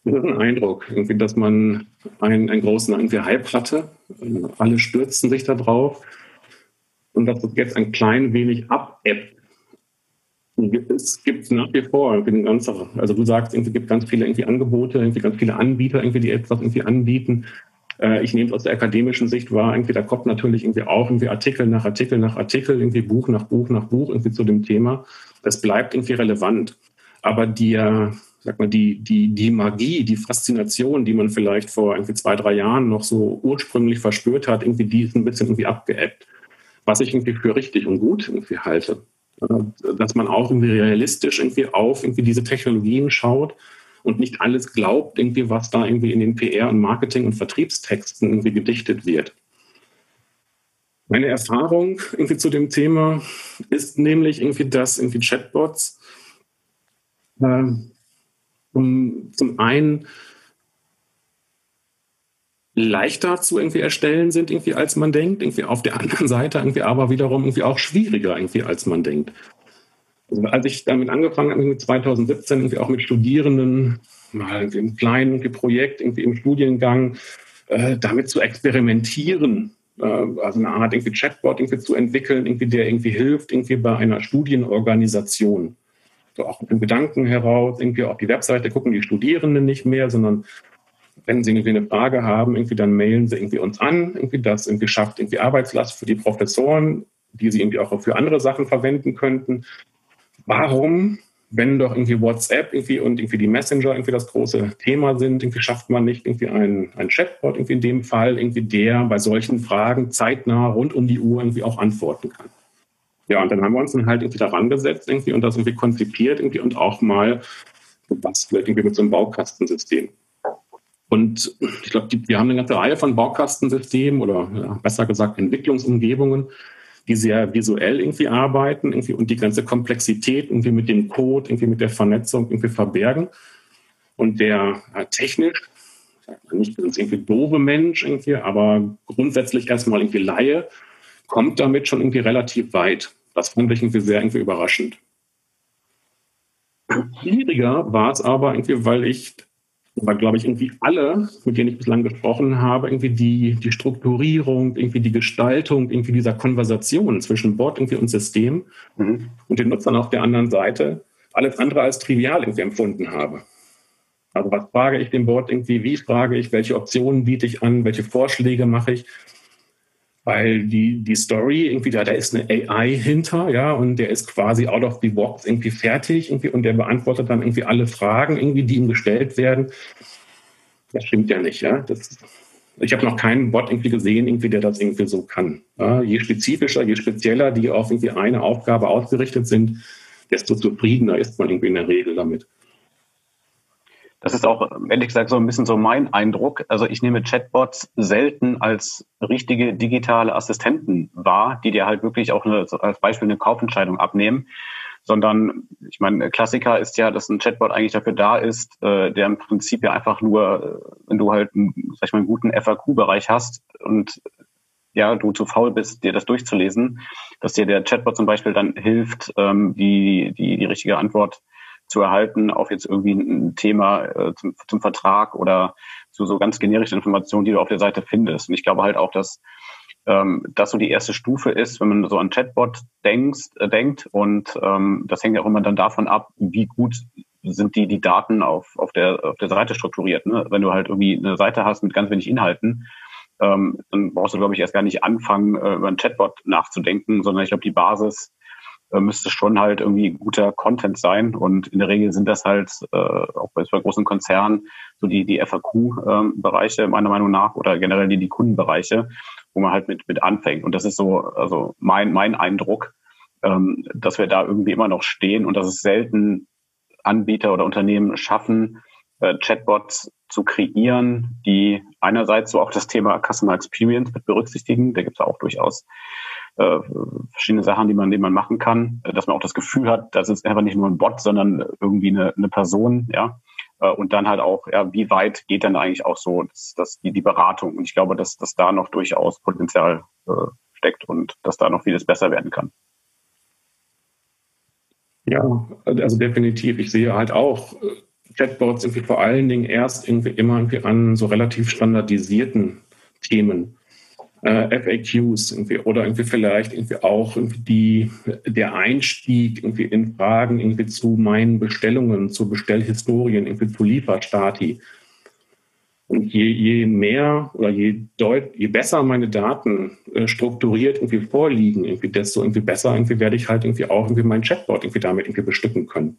C: Das ist ein Eindruck, irgendwie, dass man einen, einen großen irgendwie Hype hatte. Alle stürzen sich da drauf. Und dass es jetzt ein klein wenig abebbt. Es gibt nach wie vor eine ganze, also du sagst, es gibt ganz viele irgendwie Angebote, irgendwie ganz viele Anbieter, irgendwie, die etwas irgendwie anbieten. Äh, ich nehme es aus der akademischen Sicht wahr, irgendwie, da kommt natürlich irgendwie auch irgendwie Artikel nach Artikel nach Artikel, irgendwie Buch nach Buch nach Buch irgendwie zu dem Thema. Das bleibt irgendwie relevant. Aber die, sag mal, die, die, die Magie, die Faszination, die man vielleicht vor irgendwie zwei, drei Jahren noch so ursprünglich verspürt hat, irgendwie die ist ein bisschen irgendwie abgeebbt. Was ich irgendwie für richtig und gut irgendwie halte. Dass man auch irgendwie realistisch irgendwie auf irgendwie diese Technologien schaut und nicht alles glaubt, irgendwie, was da irgendwie in den PR- und Marketing- und Vertriebstexten irgendwie gedichtet wird. Meine Erfahrung irgendwie zu dem Thema ist nämlich irgendwie, dass irgendwie Chatbots äh, um zum einen leichter zu irgendwie erstellen sind, irgendwie als man denkt, irgendwie auf der anderen Seite irgendwie aber wiederum irgendwie auch schwieriger irgendwie als man denkt. Also als ich damit angefangen habe, 2017 irgendwie auch mit Studierenden, mal im kleinen Projekt, irgendwie im Studiengang, äh, damit zu experimentieren, äh, also eine Art irgendwie Chatbot irgendwie zu entwickeln, irgendwie der irgendwie hilft, irgendwie bei einer Studienorganisation so auch mit dem Gedanken heraus, irgendwie auf die Webseite gucken die Studierenden nicht mehr, sondern wenn sie irgendwie eine Frage haben, irgendwie dann mailen sie irgendwie uns an, irgendwie das irgendwie schafft irgendwie Arbeitslast für die Professoren, die sie irgendwie auch für andere Sachen verwenden könnten. Warum, wenn doch irgendwie WhatsApp irgendwie und irgendwie die Messenger irgendwie das große Thema sind, irgendwie schafft man nicht irgendwie einen, einen Chatbot irgendwie in dem Fall, irgendwie der bei solchen Fragen zeitnah rund um die Uhr irgendwie auch antworten kann. Ja, und dann haben wir uns dann halt irgendwie daran gesetzt irgendwie und das irgendwie konzipiert irgendwie und auch mal gebastelt irgendwie mit so einem Baukastensystem. Und ich glaube, wir haben eine ganze Reihe von Baukastensystemen oder ja, besser gesagt Entwicklungsumgebungen, die sehr visuell irgendwie arbeiten irgendwie und die ganze Komplexität irgendwie mit dem Code, irgendwie mit der Vernetzung irgendwie verbergen. Und der ja, technisch, nicht irgendwie doofe Mensch irgendwie, aber grundsätzlich erstmal irgendwie Laie, kommt damit schon irgendwie relativ weit. Das fand ich irgendwie sehr irgendwie überraschend. Schwieriger war es aber irgendwie, weil ich, weil glaube ich irgendwie alle, mit denen ich bislang gesprochen habe, irgendwie die, die Strukturierung, irgendwie die Gestaltung, irgendwie dieser Konversation zwischen Bot irgendwie und System mhm. und den Nutzern auf der anderen Seite alles andere als trivial irgendwie empfunden habe. Also was frage ich dem Bot irgendwie, wie frage ich, welche Optionen biete ich an, welche Vorschläge mache ich weil die, die Story irgendwie da, da ist eine AI hinter, ja, und der ist quasi out of the box irgendwie fertig irgendwie und der beantwortet dann irgendwie alle Fragen irgendwie, die ihm gestellt werden. Das stimmt ja nicht, ja. Das Ich habe noch keinen Bot irgendwie gesehen, irgendwie, der das irgendwie so kann. Ja, je spezifischer, je spezieller die auf irgendwie eine Aufgabe ausgerichtet sind, desto zufriedener ist man irgendwie in der Regel damit.
B: Das ist auch, ehrlich gesagt, so ein bisschen so mein Eindruck. Also ich nehme Chatbots selten als richtige digitale Assistenten wahr, die dir halt wirklich auch eine, als Beispiel eine Kaufentscheidung abnehmen, sondern ich meine, Klassiker ist ja, dass ein Chatbot eigentlich dafür da ist, äh, der im Prinzip ja einfach nur, äh, wenn du halt sag ich mal, einen guten FAQ-Bereich hast und ja, du zu faul bist, dir das durchzulesen, dass dir der Chatbot zum Beispiel dann hilft, ähm, die, die, die richtige Antwort zu erhalten auf jetzt irgendwie ein Thema äh, zum, zum Vertrag oder zu so ganz generischen Informationen, die du auf der Seite findest. Und ich glaube halt auch, dass ähm, das so die erste Stufe ist, wenn man so an Chatbot denkst, äh, denkt. Und ähm, das hängt ja auch immer dann davon ab, wie gut sind die, die Daten auf, auf, der, auf der Seite strukturiert. Ne? Wenn du halt irgendwie eine Seite hast mit ganz wenig Inhalten, ähm, dann brauchst du, glaube ich, erst gar nicht anfangen, äh, über ein Chatbot nachzudenken, sondern ich glaube, die Basis müsste schon halt irgendwie guter Content sein. Und in der Regel sind das halt äh, auch bei, bei großen Konzernen so die, die FAQ-Bereiche ähm, meiner Meinung nach oder generell die, die Kundenbereiche, wo man halt mit, mit anfängt. Und das ist so, also mein, mein Eindruck, ähm, dass wir da irgendwie immer noch stehen und dass es selten Anbieter oder Unternehmen schaffen, äh, Chatbots zu kreieren, die einerseits so auch das Thema Customer Experience mit berücksichtigen. Da gibt es auch durchaus äh, verschiedene Sachen, die man, die man machen kann, äh, dass man auch das Gefühl hat, das ist einfach nicht nur ein Bot, sondern irgendwie eine, eine Person, ja. Äh, und dann halt auch, ja, wie weit geht dann eigentlich auch so das, das, die, die Beratung? Und ich glaube, dass, dass da noch durchaus Potenzial äh, steckt und dass da noch vieles besser werden kann.
C: Ja, also definitiv. Ich sehe halt auch Chatbots irgendwie vor allen Dingen erst irgendwie immer irgendwie an so relativ standardisierten Themen äh, FAQs irgendwie, oder irgendwie vielleicht irgendwie auch irgendwie die, der Einstieg irgendwie in Fragen irgendwie zu meinen Bestellungen, zu Bestellhistorien, irgendwie zu Lieferstati. Und je, je mehr oder je, deut, je besser meine Daten äh, strukturiert irgendwie vorliegen, irgendwie, desto irgendwie besser irgendwie werde ich halt irgendwie auch irgendwie mein Chatbot irgendwie damit irgendwie bestücken können.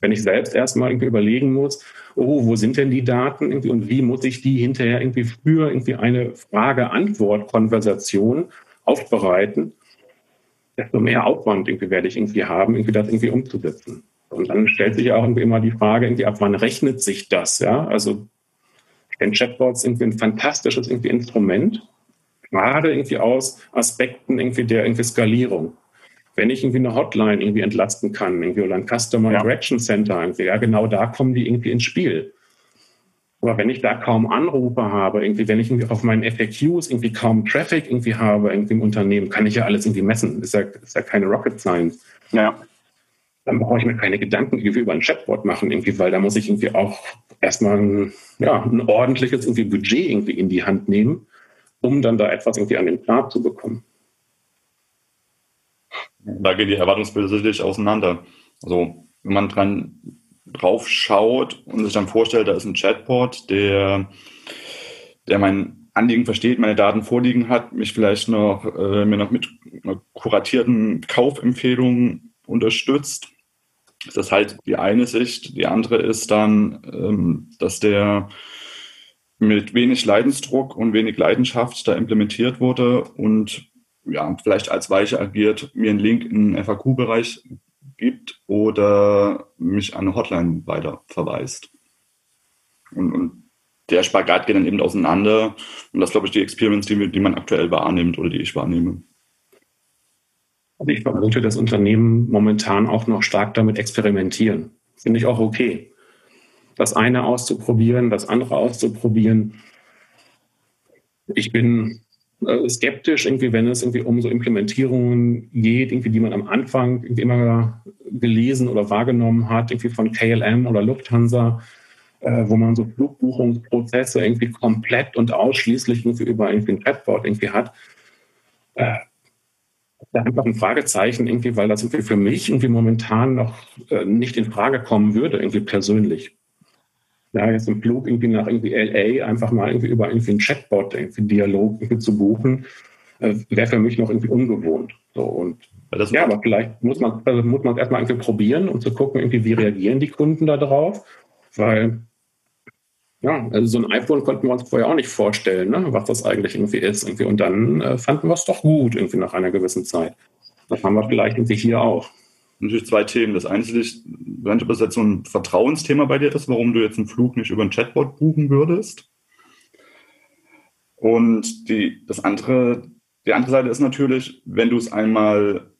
C: Wenn ich selbst erstmal irgendwie überlegen muss, oh, wo sind denn die Daten irgendwie und wie muss ich die hinterher irgendwie für irgendwie eine Frage-Antwort-Konversation aufbereiten, desto mehr Aufwand irgendwie werde ich irgendwie haben, irgendwie das irgendwie umzusetzen. Und dann stellt sich auch irgendwie immer die Frage, irgendwie ab wann rechnet sich das, ja? Also kenne Chatbots irgendwie ein fantastisches irgendwie Instrument, gerade irgendwie aus Aspekten irgendwie der irgendwie Skalierung wenn ich irgendwie eine Hotline irgendwie entlasten kann, irgendwie oder ein Customer ja. Interaction Center, irgendwie, ja, genau da kommen die irgendwie ins Spiel. Aber wenn ich da kaum Anrufe habe, irgendwie, wenn ich irgendwie auf meinen FAQs irgendwie kaum Traffic irgendwie habe, irgendwie im Unternehmen, kann ich ja alles irgendwie messen. Ist ja, ist ja keine Rocket Science. Ja. Dann brauche ich mir keine Gedanken irgendwie über ein Chatbot machen, irgendwie, weil da muss ich irgendwie auch erstmal ein, ja, ein ordentliches irgendwie Budget irgendwie in die Hand nehmen, um dann da etwas irgendwie an den Plan zu bekommen
D: da gehen die Erwartungsbilder sicherlich auseinander. Also wenn man dran drauf schaut und sich dann vorstellt, da ist ein Chatbot, der, der mein Anliegen versteht, meine Daten vorliegen hat, mich vielleicht noch, äh, mir noch mit kuratierten Kaufempfehlungen unterstützt. Das ist halt die eine Sicht. Die andere ist dann, ähm, dass der mit wenig Leidensdruck und wenig Leidenschaft da implementiert wurde und ja, vielleicht als Weiche agiert, mir einen Link in den FAQ-Bereich gibt oder mich an eine Hotline weiter verweist. Und, und, der Spagat geht dann eben auseinander. Und das glaube ich, die Experience, die, die man aktuell wahrnimmt oder die ich wahrnehme.
C: Also ich vermute, dass Unternehmen momentan auch noch stark damit experimentieren. Finde ich auch okay. Das eine auszuprobieren, das andere auszuprobieren. Ich bin skeptisch, irgendwie, wenn es irgendwie um so Implementierungen geht, irgendwie, die man am Anfang irgendwie immer gelesen oder wahrgenommen hat, irgendwie von KLM oder Lufthansa, äh, wo man so Flugbuchungsprozesse irgendwie komplett und ausschließlich irgendwie über irgendwie ein Chatbot irgendwie hat. Äh, da einfach ein Fragezeichen irgendwie, weil das irgendwie für mich irgendwie momentan noch äh, nicht in Frage kommen würde, irgendwie persönlich ja, jetzt einen Flug irgendwie nach irgendwie LA einfach mal irgendwie über irgendwie einen Chatbot irgendwie Dialog irgendwie zu buchen, äh, wäre für mich noch irgendwie ungewohnt. So und ja, ja aber vielleicht muss man also muss man es erstmal irgendwie probieren, um zu gucken, irgendwie wie reagieren die Kunden da drauf, weil Ja, also so ein iPhone konnten wir uns vorher auch nicht vorstellen, ne, was das eigentlich irgendwie ist. Irgendwie. Und dann äh, fanden wir es doch gut, irgendwie nach einer gewissen Zeit. Das haben wir vielleicht irgendwie hier auch.
D: Natürlich zwei Themen. Das eine ist, ob das jetzt so ein Vertrauensthema bei dir ist, warum du jetzt einen Flug nicht über ein Chatbot buchen würdest. Und die, das andere, die andere Seite ist natürlich, wenn du es einmal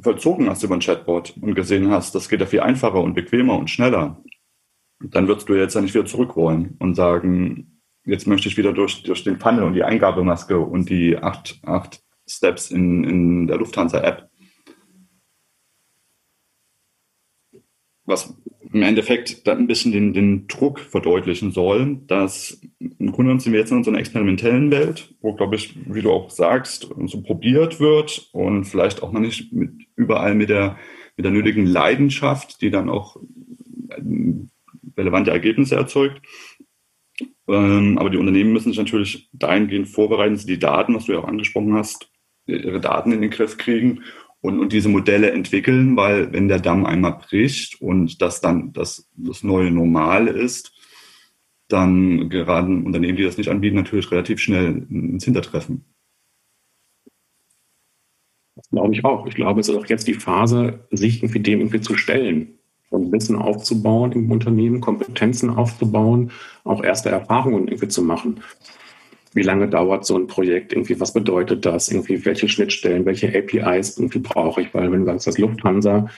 D: vollzogen hast über ein Chatbot und gesehen hast, das geht ja viel einfacher und bequemer und schneller, dann würdest du jetzt ja nicht wieder zurück wollen und sagen, jetzt möchte ich wieder durch, durch den Funnel und die Eingabemaske und die acht, acht Steps in, in der Lufthansa-App. Was im Endeffekt dann ein bisschen den, den Druck verdeutlichen soll, dass im Grunde sind wir jetzt in unserer experimentellen Welt, wo, glaube ich, wie du auch sagst, so probiert wird und vielleicht auch noch nicht mit, überall mit der, mit der nötigen Leidenschaft, die dann auch relevante Ergebnisse erzeugt. Ähm, aber die Unternehmen müssen sich natürlich dahingehend vorbereiten, dass sie die Daten, was du ja auch angesprochen hast, ihre Daten in den Griff kriegen und, und diese Modelle entwickeln, weil wenn der Damm einmal bricht und das dann das, das neue Normal ist, dann geraten Unternehmen, die das nicht anbieten, natürlich relativ schnell ins Hintertreffen.
C: Das glaube ich auch. Ich glaube, es ist auch jetzt die Phase, sich irgendwie dem irgendwie zu stellen und Wissen aufzubauen im Unternehmen, Kompetenzen aufzubauen, auch erste Erfahrungen irgendwie zu machen. Wie lange dauert so ein Projekt? Irgendwie, was bedeutet das? Irgendwie, welche Schnittstellen, welche APIs irgendwie brauche ich? Weil wenn du sagst, das Lufthansa,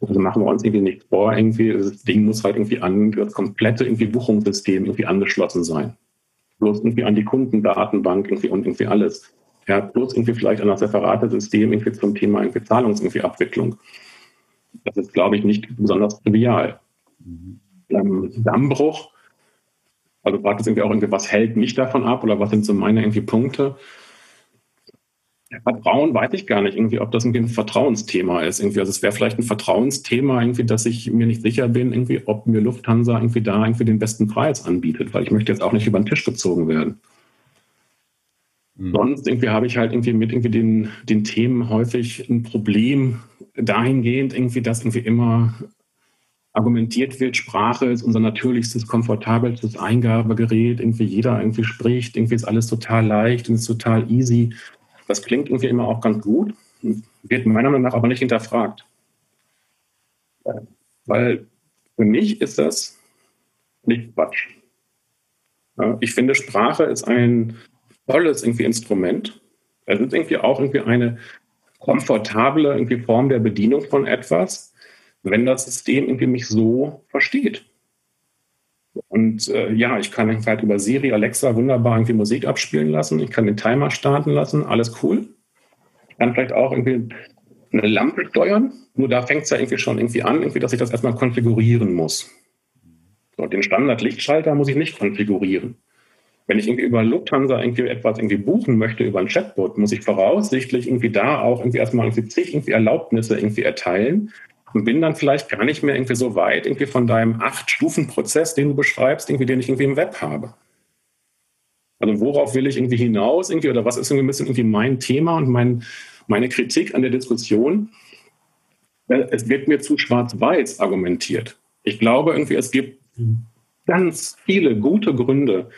C: also machen wir uns irgendwie nichts vor, irgendwie, das Ding muss halt irgendwie an das komplette irgendwie Buchungssystem irgendwie angeschlossen sein. Bloß irgendwie an die Kundendatenbank irgendwie und irgendwie alles. Ja, bloß irgendwie vielleicht an das separate System irgendwie zum Thema irgendwie Zahlungs irgendwie Abwicklung. Das ist, glaube ich, nicht besonders trivial. Mhm. Ähm, Dammbruch, also fragt es irgendwie auch irgendwie, was hält mich davon ab oder was sind so meine irgendwie Punkte? Vertrauen weiß ich gar nicht, irgendwie, ob das irgendwie ein Vertrauensthema ist. Irgendwie. Also es wäre vielleicht ein Vertrauensthema, irgendwie, dass ich mir nicht sicher bin, irgendwie, ob mir Lufthansa irgendwie da irgendwie den besten Preis anbietet, weil ich möchte jetzt auch nicht über den Tisch gezogen werden. Mhm. Sonst irgendwie habe ich halt irgendwie mit irgendwie den, den Themen häufig ein Problem dahingehend, irgendwie, dass irgendwie immer argumentiert wird, Sprache ist unser natürlichstes, komfortabelstes Eingabegerät, irgendwie jeder irgendwie spricht, irgendwie ist alles total leicht und ist total easy. Das klingt irgendwie immer auch ganz gut, wird meiner Meinung nach aber nicht hinterfragt. Weil für mich ist das nicht Quatsch. Ich finde, Sprache ist ein tolles irgendwie Instrument. Es ist irgendwie auch irgendwie eine komfortable irgendwie Form der Bedienung von etwas, wenn das System irgendwie mich so versteht. Und äh, ja, ich kann halt über Siri, Alexa wunderbar irgendwie Musik abspielen lassen. Ich kann den Timer starten lassen, alles cool. Ich kann vielleicht auch irgendwie eine Lampe steuern. Nur da fängt es ja irgendwie schon irgendwie an, irgendwie, dass ich das erstmal konfigurieren muss. So, den Standard-Lichtschalter muss ich nicht konfigurieren. Wenn ich irgendwie über Lufthansa irgendwie etwas irgendwie buchen möchte über ein Chatbot, muss ich voraussichtlich irgendwie da auch irgendwie erstmal irgendwie zig irgendwie Erlaubnisse irgendwie erteilen und bin dann vielleicht gar nicht mehr irgendwie so weit irgendwie von deinem Acht-Stufen-Prozess, den du beschreibst, irgendwie, den ich irgendwie im Web habe. Also worauf will ich irgendwie hinaus irgendwie oder was ist irgendwie ein bisschen irgendwie mein Thema und mein, meine Kritik an der Diskussion? Es wird mir zu schwarz-weiß argumentiert. Ich glaube irgendwie, es gibt ganz viele gute Gründe,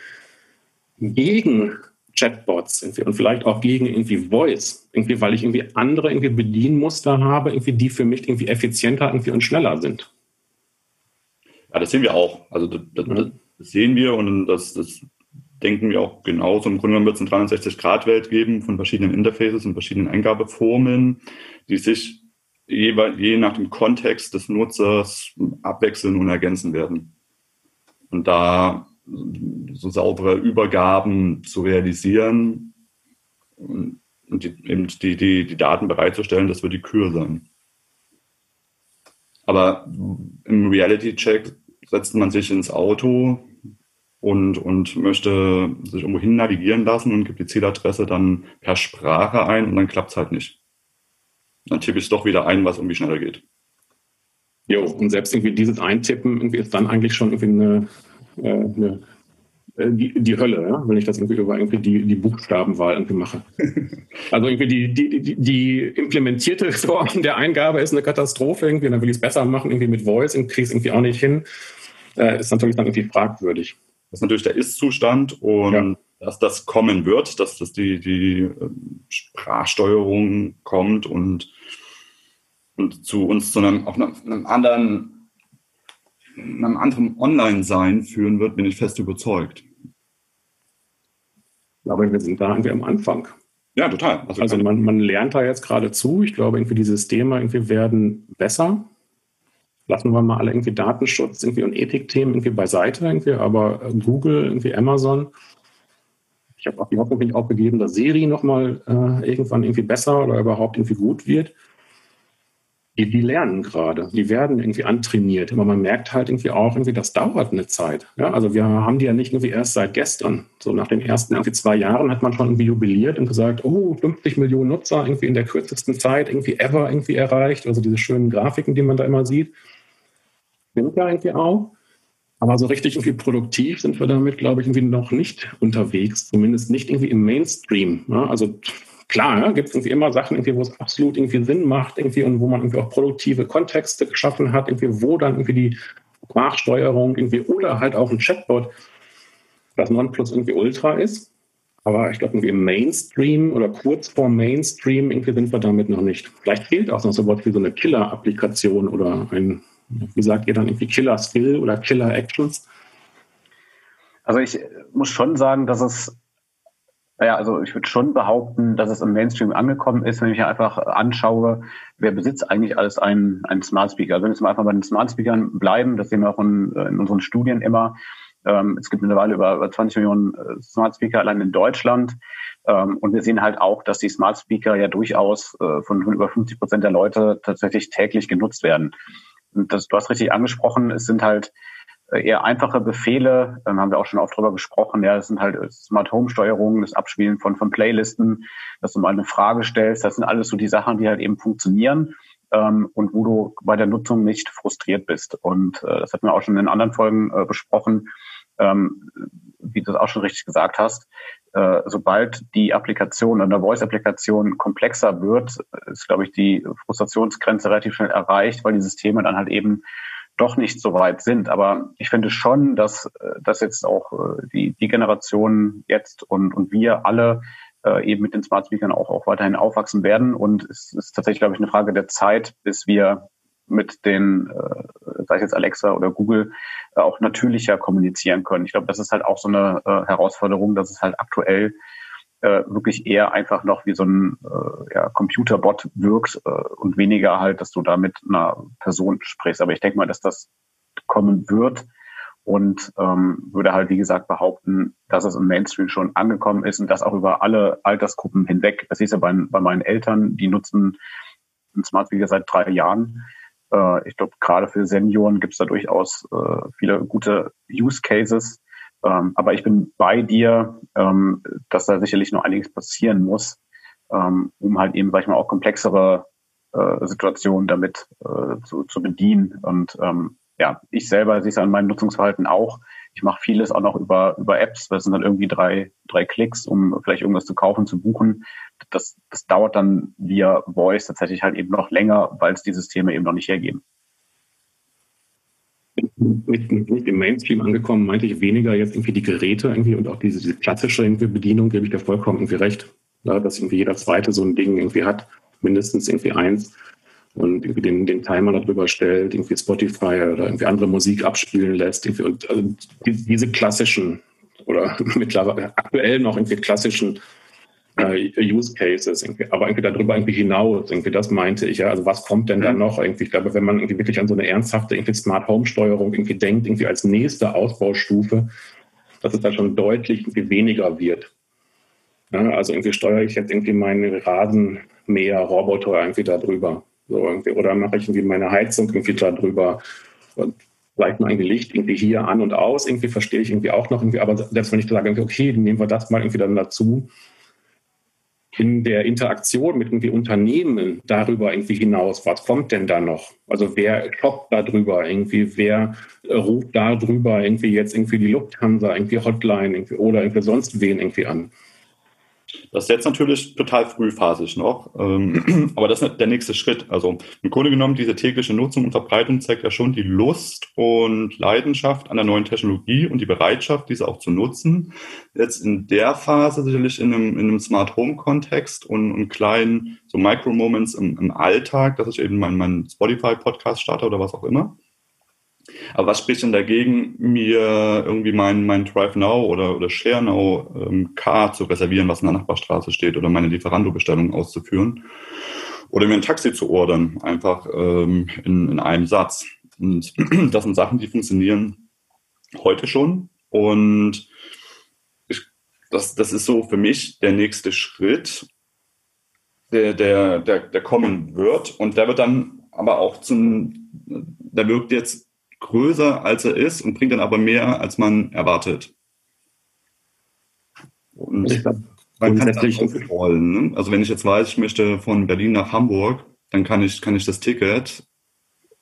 C: gegen Chatbots irgendwie und vielleicht auch gegen irgendwie Voice, irgendwie, weil ich irgendwie andere irgendwie Bedienmuster habe, irgendwie, die für mich irgendwie effizienter irgendwie und schneller sind.
D: Ja, das sehen wir auch. Also das, das, mhm. das sehen wir und das, das denken wir auch genauso. Im Grunde genommen wird es eine 360-Grad-Welt geben von verschiedenen Interfaces und verschiedenen Eingabeformen, die sich je, je nach dem Kontext des Nutzers abwechseln und ergänzen werden. Und da so saubere Übergaben zu realisieren und die, eben die, die, die Daten bereitzustellen, das wird die Kür sein. Aber im Reality-Check setzt man sich ins Auto und, und möchte sich irgendwo hin navigieren lassen und gibt die Zieladresse dann per Sprache ein und dann klappt es halt nicht. Dann tippe ich es doch wieder ein, was irgendwie schneller geht.
C: Jo, und selbst irgendwie dieses Eintippen irgendwie ist dann eigentlich schon irgendwie eine äh, eine, äh, die, die Hölle, ja? wenn ich das irgendwie über irgendwie die, die Buchstabenwahl irgendwie mache. Also irgendwie die, die, die, die implementierte Form der Eingabe ist eine Katastrophe irgendwie, dann will ich es besser machen, irgendwie mit Voice und kriege es irgendwie auch nicht hin. äh, ist natürlich dann irgendwie fragwürdig.
D: Das ist natürlich der Ist-Zustand und ja. dass das kommen wird, dass das die, die Sprachsteuerung kommt und, und zu uns zu einem, auch einem, einem anderen, einem anderen Online-Sein führen wird, bin ich fest überzeugt.
C: Aber wir sind da irgendwie am Anfang.
D: Ja, total.
C: Also, also man, man lernt da jetzt gerade zu. Ich glaube, irgendwie die Systeme irgendwie werden besser. Lassen wir mal alle irgendwie Datenschutz irgendwie und Ethikthemen irgendwie beiseite irgendwie, aber Google, irgendwie Amazon. Ich habe auch die Hoffnung aufgegeben, dass Siri nochmal äh, irgendwann irgendwie besser oder überhaupt irgendwie gut wird die, die lernen gerade, die werden irgendwie antrainiert. Aber man merkt halt irgendwie auch, irgendwie, das dauert eine Zeit. Ja, also wir haben die ja nicht irgendwie erst seit gestern. So nach den ersten irgendwie zwei Jahren hat man schon irgendwie jubiliert und gesagt, oh, 50 Millionen Nutzer irgendwie in der kürzesten Zeit irgendwie ever irgendwie erreicht. Also diese schönen Grafiken, die man da immer sieht. Stimmt ja irgendwie auch. Aber so richtig irgendwie produktiv sind wir damit, glaube ich, irgendwie noch nicht unterwegs. Zumindest nicht irgendwie im Mainstream. Ja, also klar, ne, gibt es irgendwie immer Sachen, irgendwie, wo es absolut irgendwie Sinn macht, irgendwie und wo man irgendwie auch produktive Kontexte geschaffen hat, irgendwie, wo dann irgendwie die Sprachsteuerung irgendwie oder halt auch ein Chatbot das Nonplus irgendwie Ultra ist. Aber ich glaube, irgendwie im Mainstream oder kurz vor Mainstream irgendwie sind wir damit noch nicht. Vielleicht fehlt auch noch so was wie so eine Killer-Applikation oder ein, wie sagt ihr dann, irgendwie Killer-Skill oder Killer-Actions.
B: Also ich muss schon sagen, dass es naja, also ich würde schon behaupten, dass es im Mainstream angekommen ist, wenn ich mir einfach anschaue, wer besitzt eigentlich alles einen, einen Smart Speaker. Also wenn wir einfach bei den Smart Speakern bleiben, das sehen wir auch in, in unseren Studien immer. Ähm, es gibt mittlerweile über, über 20 Millionen äh, Smart Speaker allein in Deutschland. Ähm, und wir sehen halt auch, dass die Smart Speaker ja durchaus äh, von, von über 50 Prozent der Leute tatsächlich täglich genutzt werden. Und das, du hast richtig angesprochen, es sind halt eher einfache Befehle, ähm, haben wir auch schon oft drüber gesprochen, ja, das sind halt Smart Home Steuerungen, das Abspielen von, von Playlisten, dass du mal eine Frage stellst, das sind alles so die Sachen, die halt eben funktionieren ähm, und wo du bei der Nutzung nicht frustriert bist. Und äh, das hatten wir auch schon in anderen Folgen äh, besprochen, ähm, wie du das auch schon richtig gesagt hast. Äh, sobald die Applikation, eine Voice-Applikation komplexer wird, ist, glaube ich, die Frustrationsgrenze relativ schnell erreicht, weil die Systeme dann halt eben doch nicht so weit sind. Aber ich finde schon, dass, äh, dass jetzt auch äh, die, die Generation jetzt und, und wir alle äh, eben mit den Smart Speakern auch, auch weiterhin aufwachsen werden. Und es ist tatsächlich, glaube ich, eine Frage der Zeit, bis wir mit den, äh, sei es jetzt Alexa oder Google, äh, auch natürlicher kommunizieren können. Ich glaube, das ist halt auch so eine äh, Herausforderung, dass es halt aktuell äh, wirklich eher einfach noch wie so ein äh, ja, Computerbot wirkt äh, und weniger halt, dass du da mit einer Person sprichst. Aber ich denke mal, dass das kommen wird und ähm, würde halt, wie gesagt, behaupten, dass es im Mainstream schon angekommen ist und das auch über alle Altersgruppen hinweg. Das ist ja bei, bei meinen Eltern, die nutzen ein Smart Speaker seit drei Jahren. Äh, ich glaube, gerade für Senioren gibt es da durchaus äh, viele gute Use Cases, ähm, aber ich bin bei dir, ähm, dass da sicherlich noch einiges passieren muss, ähm, um halt eben, sag ich mal, auch komplexere äh, Situationen damit äh, zu, zu bedienen. Und ähm, ja, ich selber sehe es an meinem Nutzungsverhalten auch. Ich mache vieles auch noch über, über Apps. Das sind dann irgendwie drei, drei Klicks, um vielleicht irgendwas zu kaufen, zu buchen. Das, das dauert dann via Voice tatsächlich halt eben noch länger, weil es die Systeme eben noch nicht hergeben
C: nicht, nicht im Mainstream angekommen, meinte ich weniger jetzt irgendwie die Geräte irgendwie und auch diese, diese klassische irgendwie Bedienung, gebe ich dir vollkommen irgendwie recht, ja, dass irgendwie jeder zweite so ein Ding irgendwie hat, mindestens irgendwie eins und irgendwie den, den Timer darüber stellt, irgendwie Spotify oder irgendwie andere Musik abspielen lässt. Irgendwie und also die, diese klassischen oder mittlerweile aktuell noch irgendwie klassischen äh, Use Cases, irgendwie, aber irgendwie darüber irgendwie hinaus, irgendwie das meinte ich ja. Also was kommt denn da mhm. noch irgendwie? Ich glaube, wenn man irgendwie wirklich an so eine ernsthafte irgendwie Smart Home Steuerung irgendwie denkt, irgendwie als nächste Ausbaustufe, dass es da schon deutlich irgendwie weniger wird. Ja, also irgendwie steuere ich jetzt irgendwie meinen Rasenmäher-Roboter irgendwie darüber. So irgendwie, oder mache ich irgendwie meine Heizung irgendwie darüber. Und vielleicht mal irgendwie Licht irgendwie hier an und aus, irgendwie verstehe ich irgendwie auch noch irgendwie, aber selbst wenn ich sage, okay, nehmen wir das mal irgendwie dann dazu, in der Interaktion mit irgendwie Unternehmen darüber irgendwie hinaus, was kommt denn da noch? Also wer shoppt da drüber irgendwie, wer äh, ruft da drüber irgendwie jetzt irgendwie die Lufthansa, irgendwie Hotline irgendwie, oder irgendwie sonst wen irgendwie an?
D: Das ist jetzt natürlich total frühphasig noch, ähm, aber das ist der nächste Schritt. Also im Grunde genommen, diese tägliche Nutzung und Verbreitung zeigt ja schon die Lust und Leidenschaft an der neuen Technologie und die Bereitschaft, diese auch zu nutzen. Jetzt in der Phase sicherlich in einem, in einem Smart Home Kontext und, und kleinen so Micro-Moments im, im Alltag, dass ich eben meinen mein Spotify-Podcast starte oder was auch immer. Aber was spricht denn dagegen, mir irgendwie mein, mein Drive Now oder, oder Share Now ähm, Car zu reservieren, was in der Nachbarstraße steht, oder meine Lieferando-Bestellung auszuführen? Oder mir ein Taxi zu ordern, einfach ähm, in, in einem Satz. Und das sind Sachen, die funktionieren heute schon. Und ich, das, das ist so für mich der nächste Schritt, der, der, der, der kommen wird. Und der wird dann aber auch zum, der wirkt jetzt größer, als er ist und bringt dann aber mehr, als man erwartet. Und man kann das aufrollen. Ne? Also wenn ich jetzt weiß, ich möchte von Berlin nach Hamburg, dann kann ich, kann ich das Ticket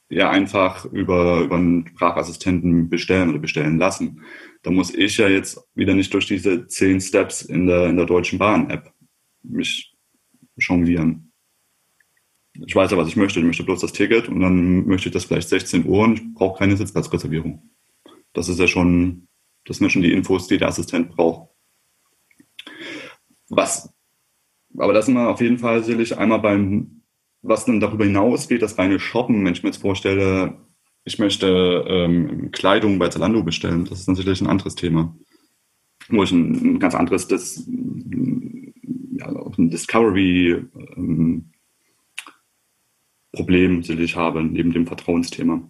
D: ja einfach über, über einen Sprachassistenten bestellen oder bestellen lassen. Da muss ich ja jetzt wieder nicht durch diese zehn Steps in der, in der Deutschen Bahn-App mich jonglieren ich weiß ja, was ich möchte. Ich möchte bloß das Ticket und dann möchte ich das vielleicht 16 Uhr und ich brauche keine Sitzplatzreservierung. Das ist ja schon, das sind ja schon die Infos, die der Assistent braucht. Was, aber das sind wir auf jeden Fall sicherlich einmal beim, was dann darüber hinausgeht, das reine Shoppen. Wenn ich mir jetzt vorstelle, ich möchte ähm, Kleidung bei Zalando bestellen, das ist natürlich ein anderes Thema. Wo ich ein, ein ganz anderes, das, ja, Discovery, ähm, Problem sicherlich habe, neben dem Vertrauensthema.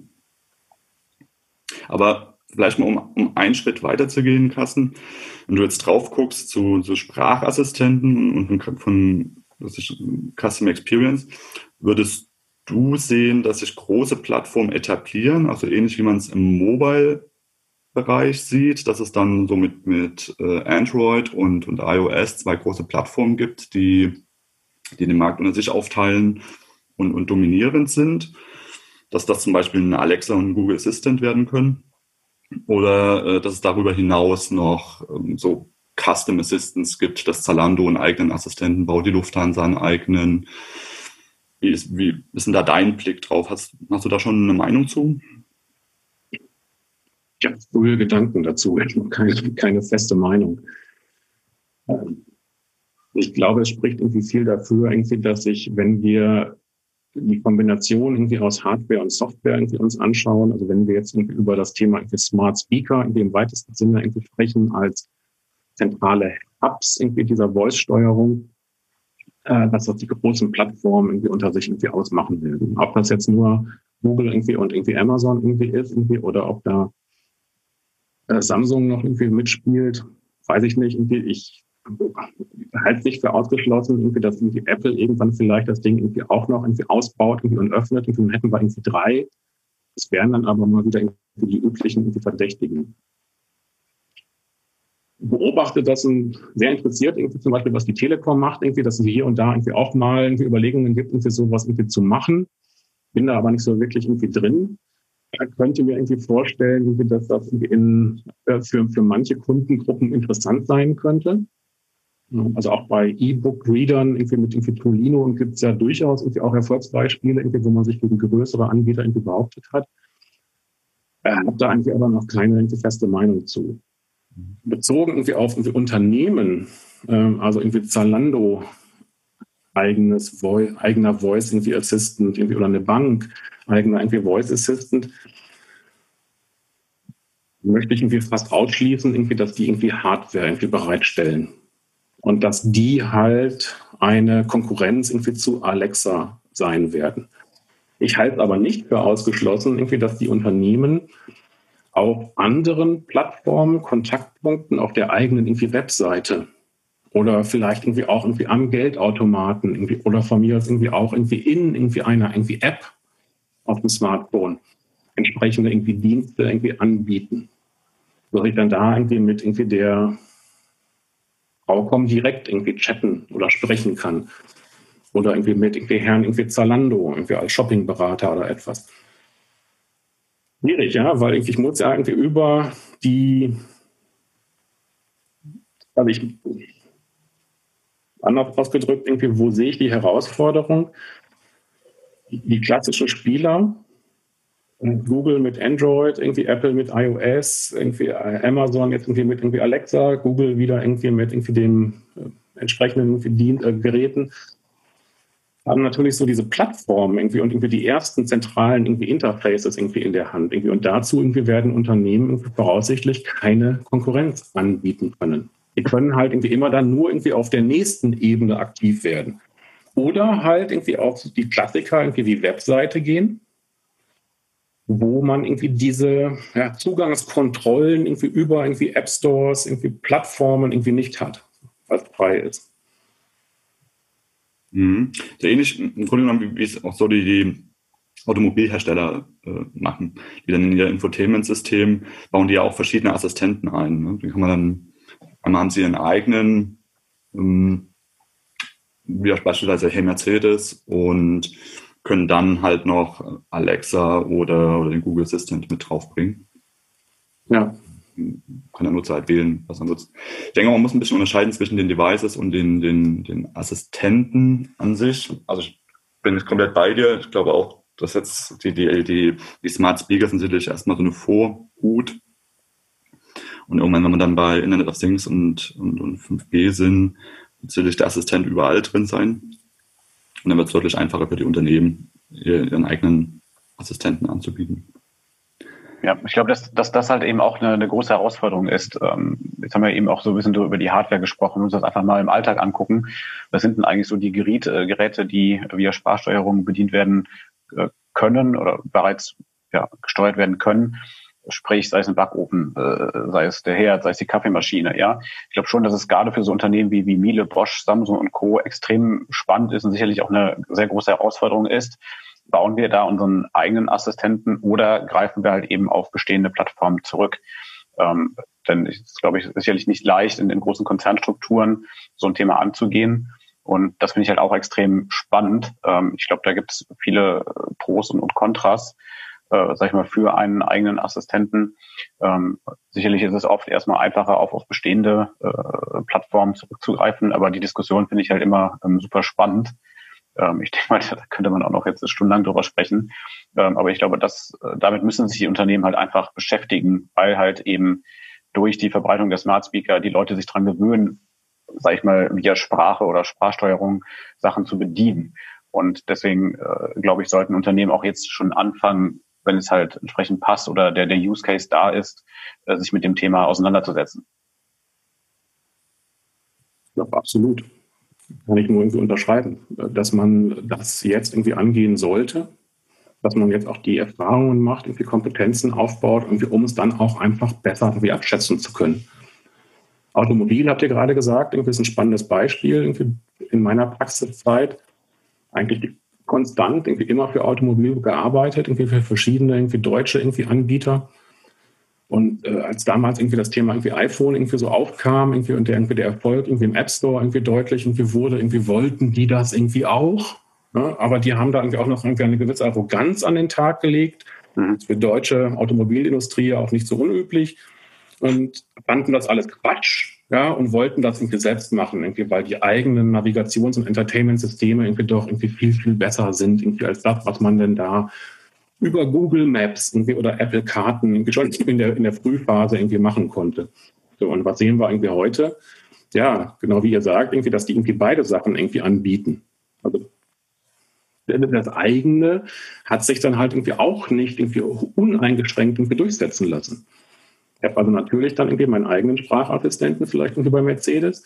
D: Aber vielleicht mal, um, um einen Schritt weiter zu gehen, Kassen, wenn du jetzt drauf guckst zu, zu Sprachassistenten und von, von was ich, Custom Experience, würdest du sehen, dass sich große Plattformen etablieren, also ähnlich wie man es im Mobile Bereich sieht, dass es dann so mit, mit äh, Android und, und iOS zwei große Plattformen gibt, die, die den Markt unter sich aufteilen und, und dominierend sind, dass das zum Beispiel eine Alexa und ein Google Assistant werden können. Oder äh, dass es darüber hinaus noch ähm, so Custom Assistants gibt, dass Zalando einen eigenen Assistenten baut, die Lufthansa einen eigenen. Wie ist, wie ist denn da dein Blick drauf? Hast, hast du da schon eine Meinung zu?
C: Ich habe frühe Gedanken dazu, ich habe keine, keine feste Meinung. Ähm, ich glaube, es spricht irgendwie viel dafür, irgendwie, dass ich, wenn wir die Kombination irgendwie aus Hardware und Software irgendwie uns anschauen. Also wenn wir jetzt irgendwie über das Thema irgendwie Smart Speaker irgendwie im weitesten Sinne irgendwie sprechen als zentrale Hubs irgendwie dieser Voice-Steuerung, äh, dass das die großen Plattformen irgendwie unter sich irgendwie ausmachen werden. Ob das jetzt nur Google irgendwie und irgendwie Amazon irgendwie ist irgendwie oder ob da äh, Samsung noch irgendwie mitspielt, weiß ich nicht. Irgendwie ich halte nicht für ausgeschlossen, irgendwie, dass irgendwie Apple irgendwann vielleicht das Ding irgendwie auch noch irgendwie ausbaut irgendwie und öffnet. Und dann hätten wir irgendwie drei. Das wären dann aber mal wieder irgendwie die üblichen irgendwie Verdächtigen. Beobachte das und sehr interessiert irgendwie zum Beispiel, was die Telekom macht, irgendwie, dass es hier und da irgendwie auch mal irgendwie Überlegungen gibt, irgendwie sowas irgendwie zu machen. Bin da aber nicht so wirklich irgendwie drin. Da könnte mir irgendwie vorstellen, dass das in, äh, für, für manche Kundengruppen interessant sein könnte. Also auch bei E-Book-Readern, irgendwie mit irgendwie Tolino gibt es ja durchaus irgendwie auch Erfolgsbeispiele, irgendwie, wo man sich gegen größere Anbieter irgendwie behauptet hat. Ich habe da eigentlich aber noch keine irgendwie feste Meinung zu. Bezogen irgendwie auf irgendwie Unternehmen, ähm, also irgendwie Zalando, eigenes Voice, eigener Voice irgendwie Assistant irgendwie, oder eine Bank, eigener irgendwie Voice Assistant, möchte ich irgendwie fast ausschließen, irgendwie, dass die irgendwie Hardware irgendwie bereitstellen und dass die halt eine Konkurrenz irgendwie zu Alexa sein werden. Ich halte aber nicht für ausgeschlossen, irgendwie, dass die Unternehmen auf anderen Plattformen, Kontaktpunkten auf der eigenen irgendwie Webseite oder vielleicht irgendwie auch irgendwie am Geldautomaten irgendwie oder von mir aus irgendwie auch irgendwie in irgendwie einer irgendwie App auf dem Smartphone entsprechende irgendwie Dienste irgendwie anbieten. Dass ich dann da irgendwie mit irgendwie der Fraucom direkt irgendwie chatten oder sprechen kann. Oder irgendwie mit irgendwie Herrn irgendwie Zalando, irgendwie als Shoppingberater oder etwas. Schwierig, ja, weil ich muss ja irgendwie über die, also ich, Anders ausgedrückt, irgendwie, wo sehe ich die Herausforderung? Die klassischen Spieler, Google mit Android, irgendwie Apple mit iOS, irgendwie Amazon jetzt irgendwie mit irgendwie Alexa, Google wieder irgendwie mit irgendwie den äh, entsprechenden Dien äh, Geräten, haben natürlich so diese Plattformen irgendwie und irgendwie die ersten zentralen irgendwie Interfaces irgendwie in der Hand irgendwie und dazu irgendwie werden Unternehmen irgendwie voraussichtlich keine Konkurrenz anbieten können. Die können halt irgendwie immer dann nur irgendwie auf der nächsten Ebene aktiv werden. Oder halt irgendwie auf die Klassiker irgendwie wie Webseite gehen, wo man irgendwie diese ja, Zugangskontrollen irgendwie über irgendwie App Stores, irgendwie Plattformen irgendwie nicht hat, was frei ist.
D: Mhm. Sehr ähnlich im Grunde genommen, wie es auch so die, die Automobilhersteller äh, machen, die dann in ihr Infotainment-System bauen die ja auch verschiedene Assistenten ein. Ne? Die kann man dann, einmal haben sie ihren eigenen, ähm, wie beispielsweise Hey Mercedes und können dann halt noch Alexa oder, oder den Google Assistant mit draufbringen. Ja kann der Nutzer halt wählen, was er nutzt. Ich denke, man muss ein bisschen unterscheiden zwischen den Devices und den, den, den Assistenten an sich. Also ich bin jetzt komplett bei dir. Ich glaube auch, dass jetzt die, die, die, die Smart Speaker sind sicherlich erstmal so eine Vorhut. Und irgendwann, wenn man dann bei Internet of Things und, und, und 5G sind, wird sicherlich der Assistent überall drin sein. Und dann wird es deutlich einfacher für die Unternehmen, ihren eigenen Assistenten anzubieten.
B: Ja, ich glaube, dass, dass das halt eben auch eine, eine große Herausforderung ist. Ähm, jetzt haben wir eben auch so ein bisschen über die Hardware gesprochen, wir uns das einfach mal im Alltag angucken. Was sind denn eigentlich so die Geräte, Geräte die via Sprachsteuerung bedient werden äh, können oder bereits ja, gesteuert werden können? Sprich, sei es ein Backofen, äh, sei es der Herd, sei es die Kaffeemaschine, ja. Ich glaube schon, dass es gerade für so Unternehmen wie, wie Miele, Bosch, Samsung und Co. extrem spannend ist und sicherlich auch eine sehr große Herausforderung ist bauen wir da unseren eigenen Assistenten oder greifen wir halt eben auf bestehende Plattformen zurück? Ähm, denn es ist, glaube ich, sicherlich nicht leicht, in den großen Konzernstrukturen so ein Thema anzugehen. Und das finde ich halt auch extrem spannend. Ähm, ich glaube, da gibt es viele Pros und, und Kontras, äh, sag ich mal, für einen eigenen Assistenten. Ähm, sicherlich ist es oft erstmal einfacher, auf, auf bestehende äh, Plattformen zurückzugreifen, aber die Diskussion finde ich halt immer ähm, super spannend. Ähm, ich denke mal, da könnte man auch noch jetzt stundenlang drüber sprechen. Ähm, aber ich glaube, dass, äh, damit müssen sich die Unternehmen halt einfach beschäftigen, weil halt eben durch die Verbreitung der Smart Speaker die Leute sich dran gewöhnen, sage ich mal, via Sprache oder Sprachsteuerung Sachen zu bedienen. Und deswegen, äh, glaube ich, sollten Unternehmen auch jetzt schon anfangen, wenn es halt entsprechend passt oder der, der Use Case da ist, äh, sich mit dem Thema auseinanderzusetzen.
C: Ja, absolut kann ich nur irgendwie unterschreiben, dass man das jetzt irgendwie angehen sollte, dass man jetzt auch die Erfahrungen macht, irgendwie Kompetenzen aufbaut, irgendwie, um es dann auch einfach besser irgendwie abschätzen zu können. Automobil habt ihr gerade gesagt, irgendwie ist ein spannendes Beispiel irgendwie in meiner Praxiszeit. Eigentlich konstant irgendwie immer für Automobil gearbeitet, irgendwie für verschiedene irgendwie deutsche irgendwie Anbieter und äh, als damals irgendwie das Thema irgendwie iPhone irgendwie so aufkam, irgendwie und der, irgendwie der Erfolg irgendwie im App Store irgendwie deutlich irgendwie wurde, irgendwie wollten die das irgendwie auch. Ne? Aber die haben da irgendwie auch noch irgendwie eine gewisse Arroganz an den Tag gelegt. Mhm. Für deutsche Automobilindustrie auch nicht so unüblich. Und fanden das alles Quatsch, ja, und wollten das irgendwie selbst machen, irgendwie, weil die eigenen Navigations- und Entertainment-Systeme irgendwie doch irgendwie viel, viel besser sind, irgendwie als das, was man denn da über Google Maps irgendwie oder Apple Karten schon in der, in der Frühphase irgendwie machen konnte. So, und was sehen wir irgendwie heute? Ja, genau wie ihr sagt, irgendwie, dass die irgendwie beide Sachen irgendwie anbieten. Also das eigene hat sich dann halt irgendwie auch nicht irgendwie uneingeschränkt irgendwie durchsetzen lassen. Ich habe also natürlich dann irgendwie meinen eigenen Sprachassistenten vielleicht irgendwie bei Mercedes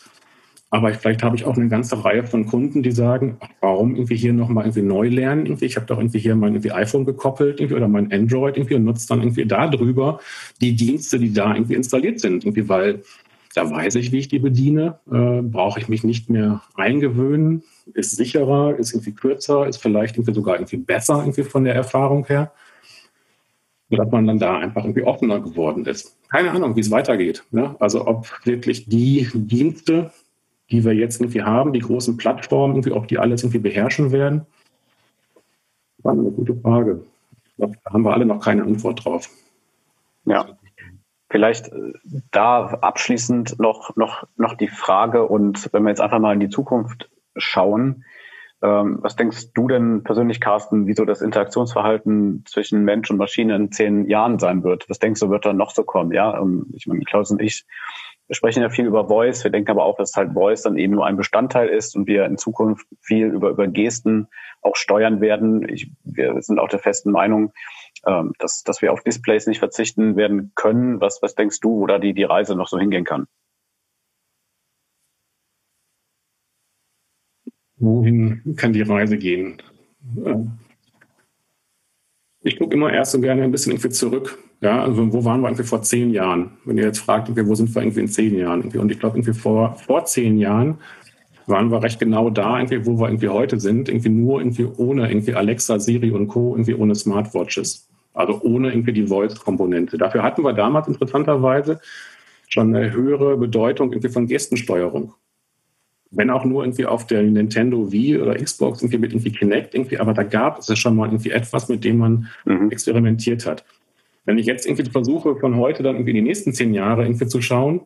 C: aber vielleicht habe ich auch eine ganze Reihe von Kunden, die sagen, warum irgendwie hier nochmal irgendwie neu lernen? Irgendwie, ich habe doch irgendwie hier mein irgendwie iPhone gekoppelt irgendwie, oder mein Android irgendwie und nutze dann irgendwie darüber die Dienste, die da irgendwie installiert sind. Irgendwie, weil da weiß ich, wie ich die bediene, äh, brauche ich mich nicht mehr eingewöhnen, ist sicherer, ist irgendwie kürzer, ist vielleicht irgendwie sogar irgendwie besser irgendwie von der Erfahrung her. Sodass man dann da einfach irgendwie offener geworden ist. Keine Ahnung, wie es weitergeht. Ne? Also ob wirklich die Dienste, die wir jetzt irgendwie haben, die großen Plattformen, irgendwie auch die alles irgendwie beherrschen werden? War eine gute Frage. Ich glaube, da haben wir alle noch keine Antwort drauf.
B: Ja. Vielleicht äh, da abschließend noch, noch, noch die Frage und wenn wir jetzt einfach mal in die Zukunft schauen, ähm, was denkst du denn persönlich, Carsten, wieso das Interaktionsverhalten zwischen Mensch und Maschine in zehn Jahren sein wird? Was denkst du, wird da noch so kommen? Ja, ähm, ich meine, Klaus und ich sprechen ja viel über Voice. Wir denken aber auch, dass halt Voice dann eben nur ein Bestandteil ist und wir in Zukunft viel über, über Gesten auch steuern werden. Ich, wir sind auch der festen Meinung, ähm, dass, dass wir auf Displays nicht verzichten werden können. Was, was denkst du, wo da die, die Reise noch so hingehen kann?
C: Wohin kann die Reise gehen? Ich gucke immer erst so gerne ein bisschen irgendwie zurück. Ja, also wo waren wir irgendwie vor zehn Jahren? Wenn ihr jetzt fragt, wo sind wir irgendwie in zehn Jahren? Und ich glaube, irgendwie vor, vor zehn Jahren waren wir recht genau da, irgendwie, wo wir irgendwie heute sind, irgendwie nur irgendwie ohne irgendwie Alexa, Siri und Co., irgendwie ohne Smartwatches. Also ohne irgendwie die Voice-Komponente. Dafür hatten wir damals interessanterweise schon eine höhere Bedeutung irgendwie von Gestensteuerung wenn auch nur irgendwie auf der Nintendo Wii oder Xbox irgendwie mit irgendwie Kinect irgendwie, aber da gab es schon mal irgendwie etwas, mit dem man mhm. experimentiert hat. Wenn ich jetzt irgendwie versuche, von heute dann irgendwie die nächsten zehn Jahre irgendwie zu schauen,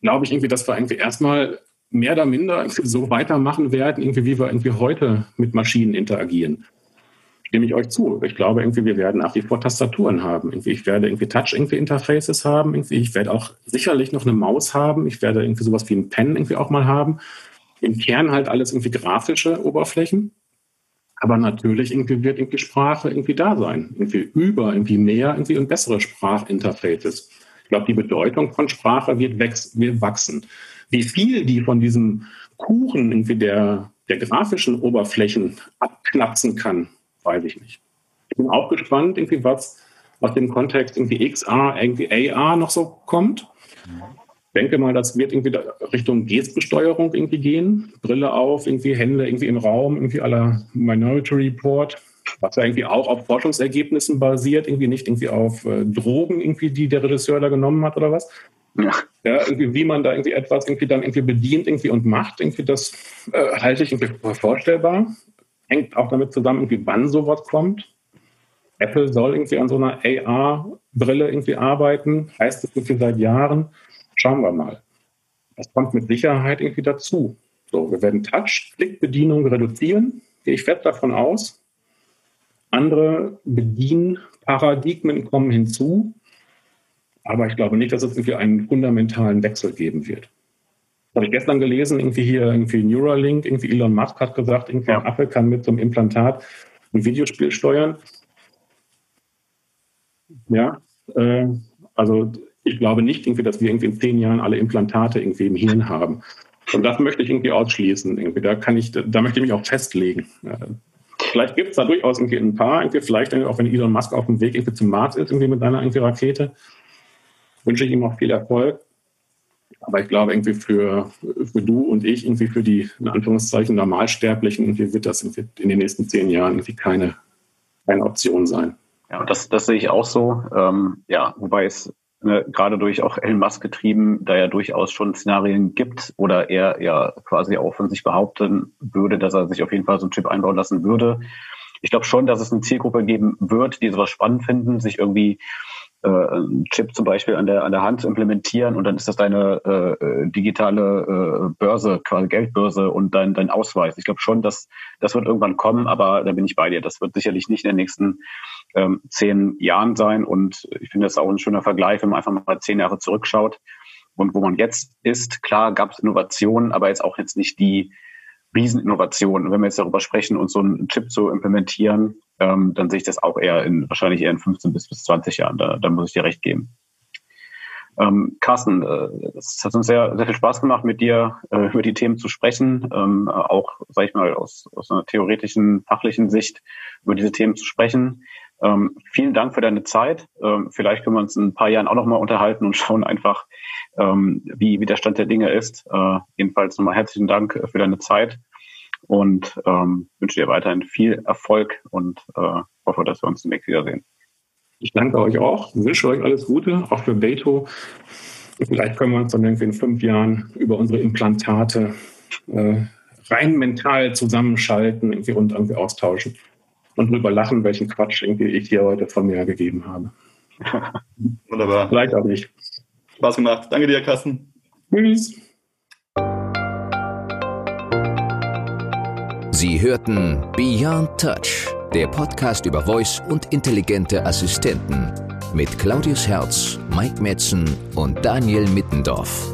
C: glaube ich irgendwie, dass wir irgendwie erstmal mehr oder minder so weitermachen werden, irgendwie wie wir irgendwie heute mit Maschinen interagieren stimme ich euch zu. Ich glaube, irgendwie, wir werden nach wie vor Tastaturen haben. Irgendwie, ich werde irgendwie Touch-Interfaces haben. Irgendwie, ich werde auch sicherlich noch eine Maus haben. Ich werde irgendwie sowas wie ein Pen irgendwie auch mal haben. Im Kern halt alles irgendwie grafische Oberflächen. Aber natürlich irgendwie wird irgendwie Sprache irgendwie da sein. Irgendwie über, irgendwie mehr, irgendwie und bessere Sprachinterfaces. Ich glaube, die Bedeutung von Sprache wird, wird wachsen. Wie viel die von diesem Kuchen irgendwie der, der grafischen Oberflächen abknapsen kann, weiß ich nicht. Ich bin auch gespannt, irgendwie was aus dem Kontext irgendwie XR, irgendwie AR noch so kommt. Ich denke mal, das wird irgendwie Richtung Gestensteuerung irgendwie gehen. Brille auf, irgendwie Hände irgendwie im Raum, irgendwie aller Minority Report, was ja irgendwie auch auf Forschungsergebnissen basiert, irgendwie nicht irgendwie auf äh, Drogen, irgendwie, die der Regisseur da genommen hat oder was. Ja. ja. irgendwie, wie man da irgendwie etwas irgendwie dann irgendwie bedient irgendwie und macht, irgendwie das äh, halte ich irgendwie vorstellbar hängt auch damit zusammen, irgendwie wann sowas kommt. Apple soll irgendwie an so einer AR-Brille irgendwie arbeiten, heißt es irgendwie seit Jahren. Schauen wir mal. Das kommt mit Sicherheit irgendwie dazu. So, wir werden Touch-Klick-Bedienung reduzieren, gehe ich fest davon aus. Andere Bedienparadigmen kommen hinzu, aber ich glaube nicht, dass es irgendwie einen fundamentalen Wechsel geben wird habe ich gestern gelesen, irgendwie hier, irgendwie Neuralink, irgendwie Elon Musk hat gesagt, irgendwie ja. ein Affe kann mit so einem Implantat ein Videospiel steuern. Ja, äh, also ich glaube nicht irgendwie, dass wir irgendwie in zehn Jahren alle Implantate irgendwie im Hirn haben. Und das möchte ich irgendwie ausschließen. Irgendwie. Da kann ich, da möchte ich mich auch festlegen. Ja. Vielleicht gibt es da durchaus irgendwie ein paar, irgendwie vielleicht auch wenn Elon Musk auf dem Weg irgendwie zum Mars ist, irgendwie mit seiner irgendwie Rakete, wünsche ich ihm auch viel Erfolg. Aber ich glaube, irgendwie für, für du und ich, irgendwie für die, in Anführungszeichen, Normalsterblichen, irgendwie wird das in den nächsten zehn Jahren irgendwie keine, keine Option sein.
B: Ja, das, das sehe ich auch so. Ähm, ja, wobei es ne, gerade durch auch Elon Musk getrieben, da ja durchaus schon Szenarien gibt oder er ja quasi auch von sich behaupten würde, dass er sich auf jeden Fall so einen Chip einbauen lassen würde. Ich glaube schon, dass es eine Zielgruppe geben wird, die sowas spannend finden, sich irgendwie einen Chip zum Beispiel an der, an der Hand zu implementieren und dann ist das deine äh, digitale äh, Börse, quasi Geldbörse und dein, dein Ausweis. Ich glaube schon, dass das wird irgendwann kommen, aber da bin ich bei dir. Das wird sicherlich nicht in den nächsten ähm, zehn Jahren sein und ich finde das auch ein schöner Vergleich, wenn man einfach mal zehn Jahre zurückschaut und wo man jetzt ist. Klar gab es Innovationen, aber jetzt auch jetzt nicht die Rieseninnovation. Wenn wir jetzt darüber sprechen, uns so einen Chip zu implementieren, ähm, dann sehe ich das auch eher in wahrscheinlich eher in 15 bis, bis 20 Jahren. Da, da muss ich dir recht geben. Ähm, Carsten, äh, es hat uns sehr, sehr viel Spaß gemacht, mit dir äh, über die Themen zu sprechen, ähm, auch, sag ich mal, aus, aus einer theoretischen, fachlichen Sicht über diese Themen zu sprechen. Ähm, vielen Dank für deine Zeit. Ähm, vielleicht können wir uns in ein paar Jahren auch nochmal unterhalten und schauen einfach, ähm, wie, wie der Stand der Dinge ist. Äh, jedenfalls nochmal herzlichen Dank für deine Zeit und ähm, wünsche dir weiterhin viel Erfolg und äh, hoffe, dass wir uns demnächst wiedersehen.
C: Ich danke euch auch, wünsche euch alles Gute, auch für Beto. Vielleicht können wir uns dann irgendwie in fünf Jahren über unsere Implantate äh, rein mental zusammenschalten irgendwie und irgendwie austauschen und drüber lachen, welchen Quatsch irgendwie ich hier heute von mir gegeben habe.
D: Wunderbar.
C: Vielleicht auch nicht.
D: Spaß gemacht. Danke dir, Carsten.
C: Tschüss.
A: Sie hörten Beyond Touch, der Podcast über Voice und intelligente Assistenten mit Claudius Herz, Mike Metzen und Daniel Mittendorf.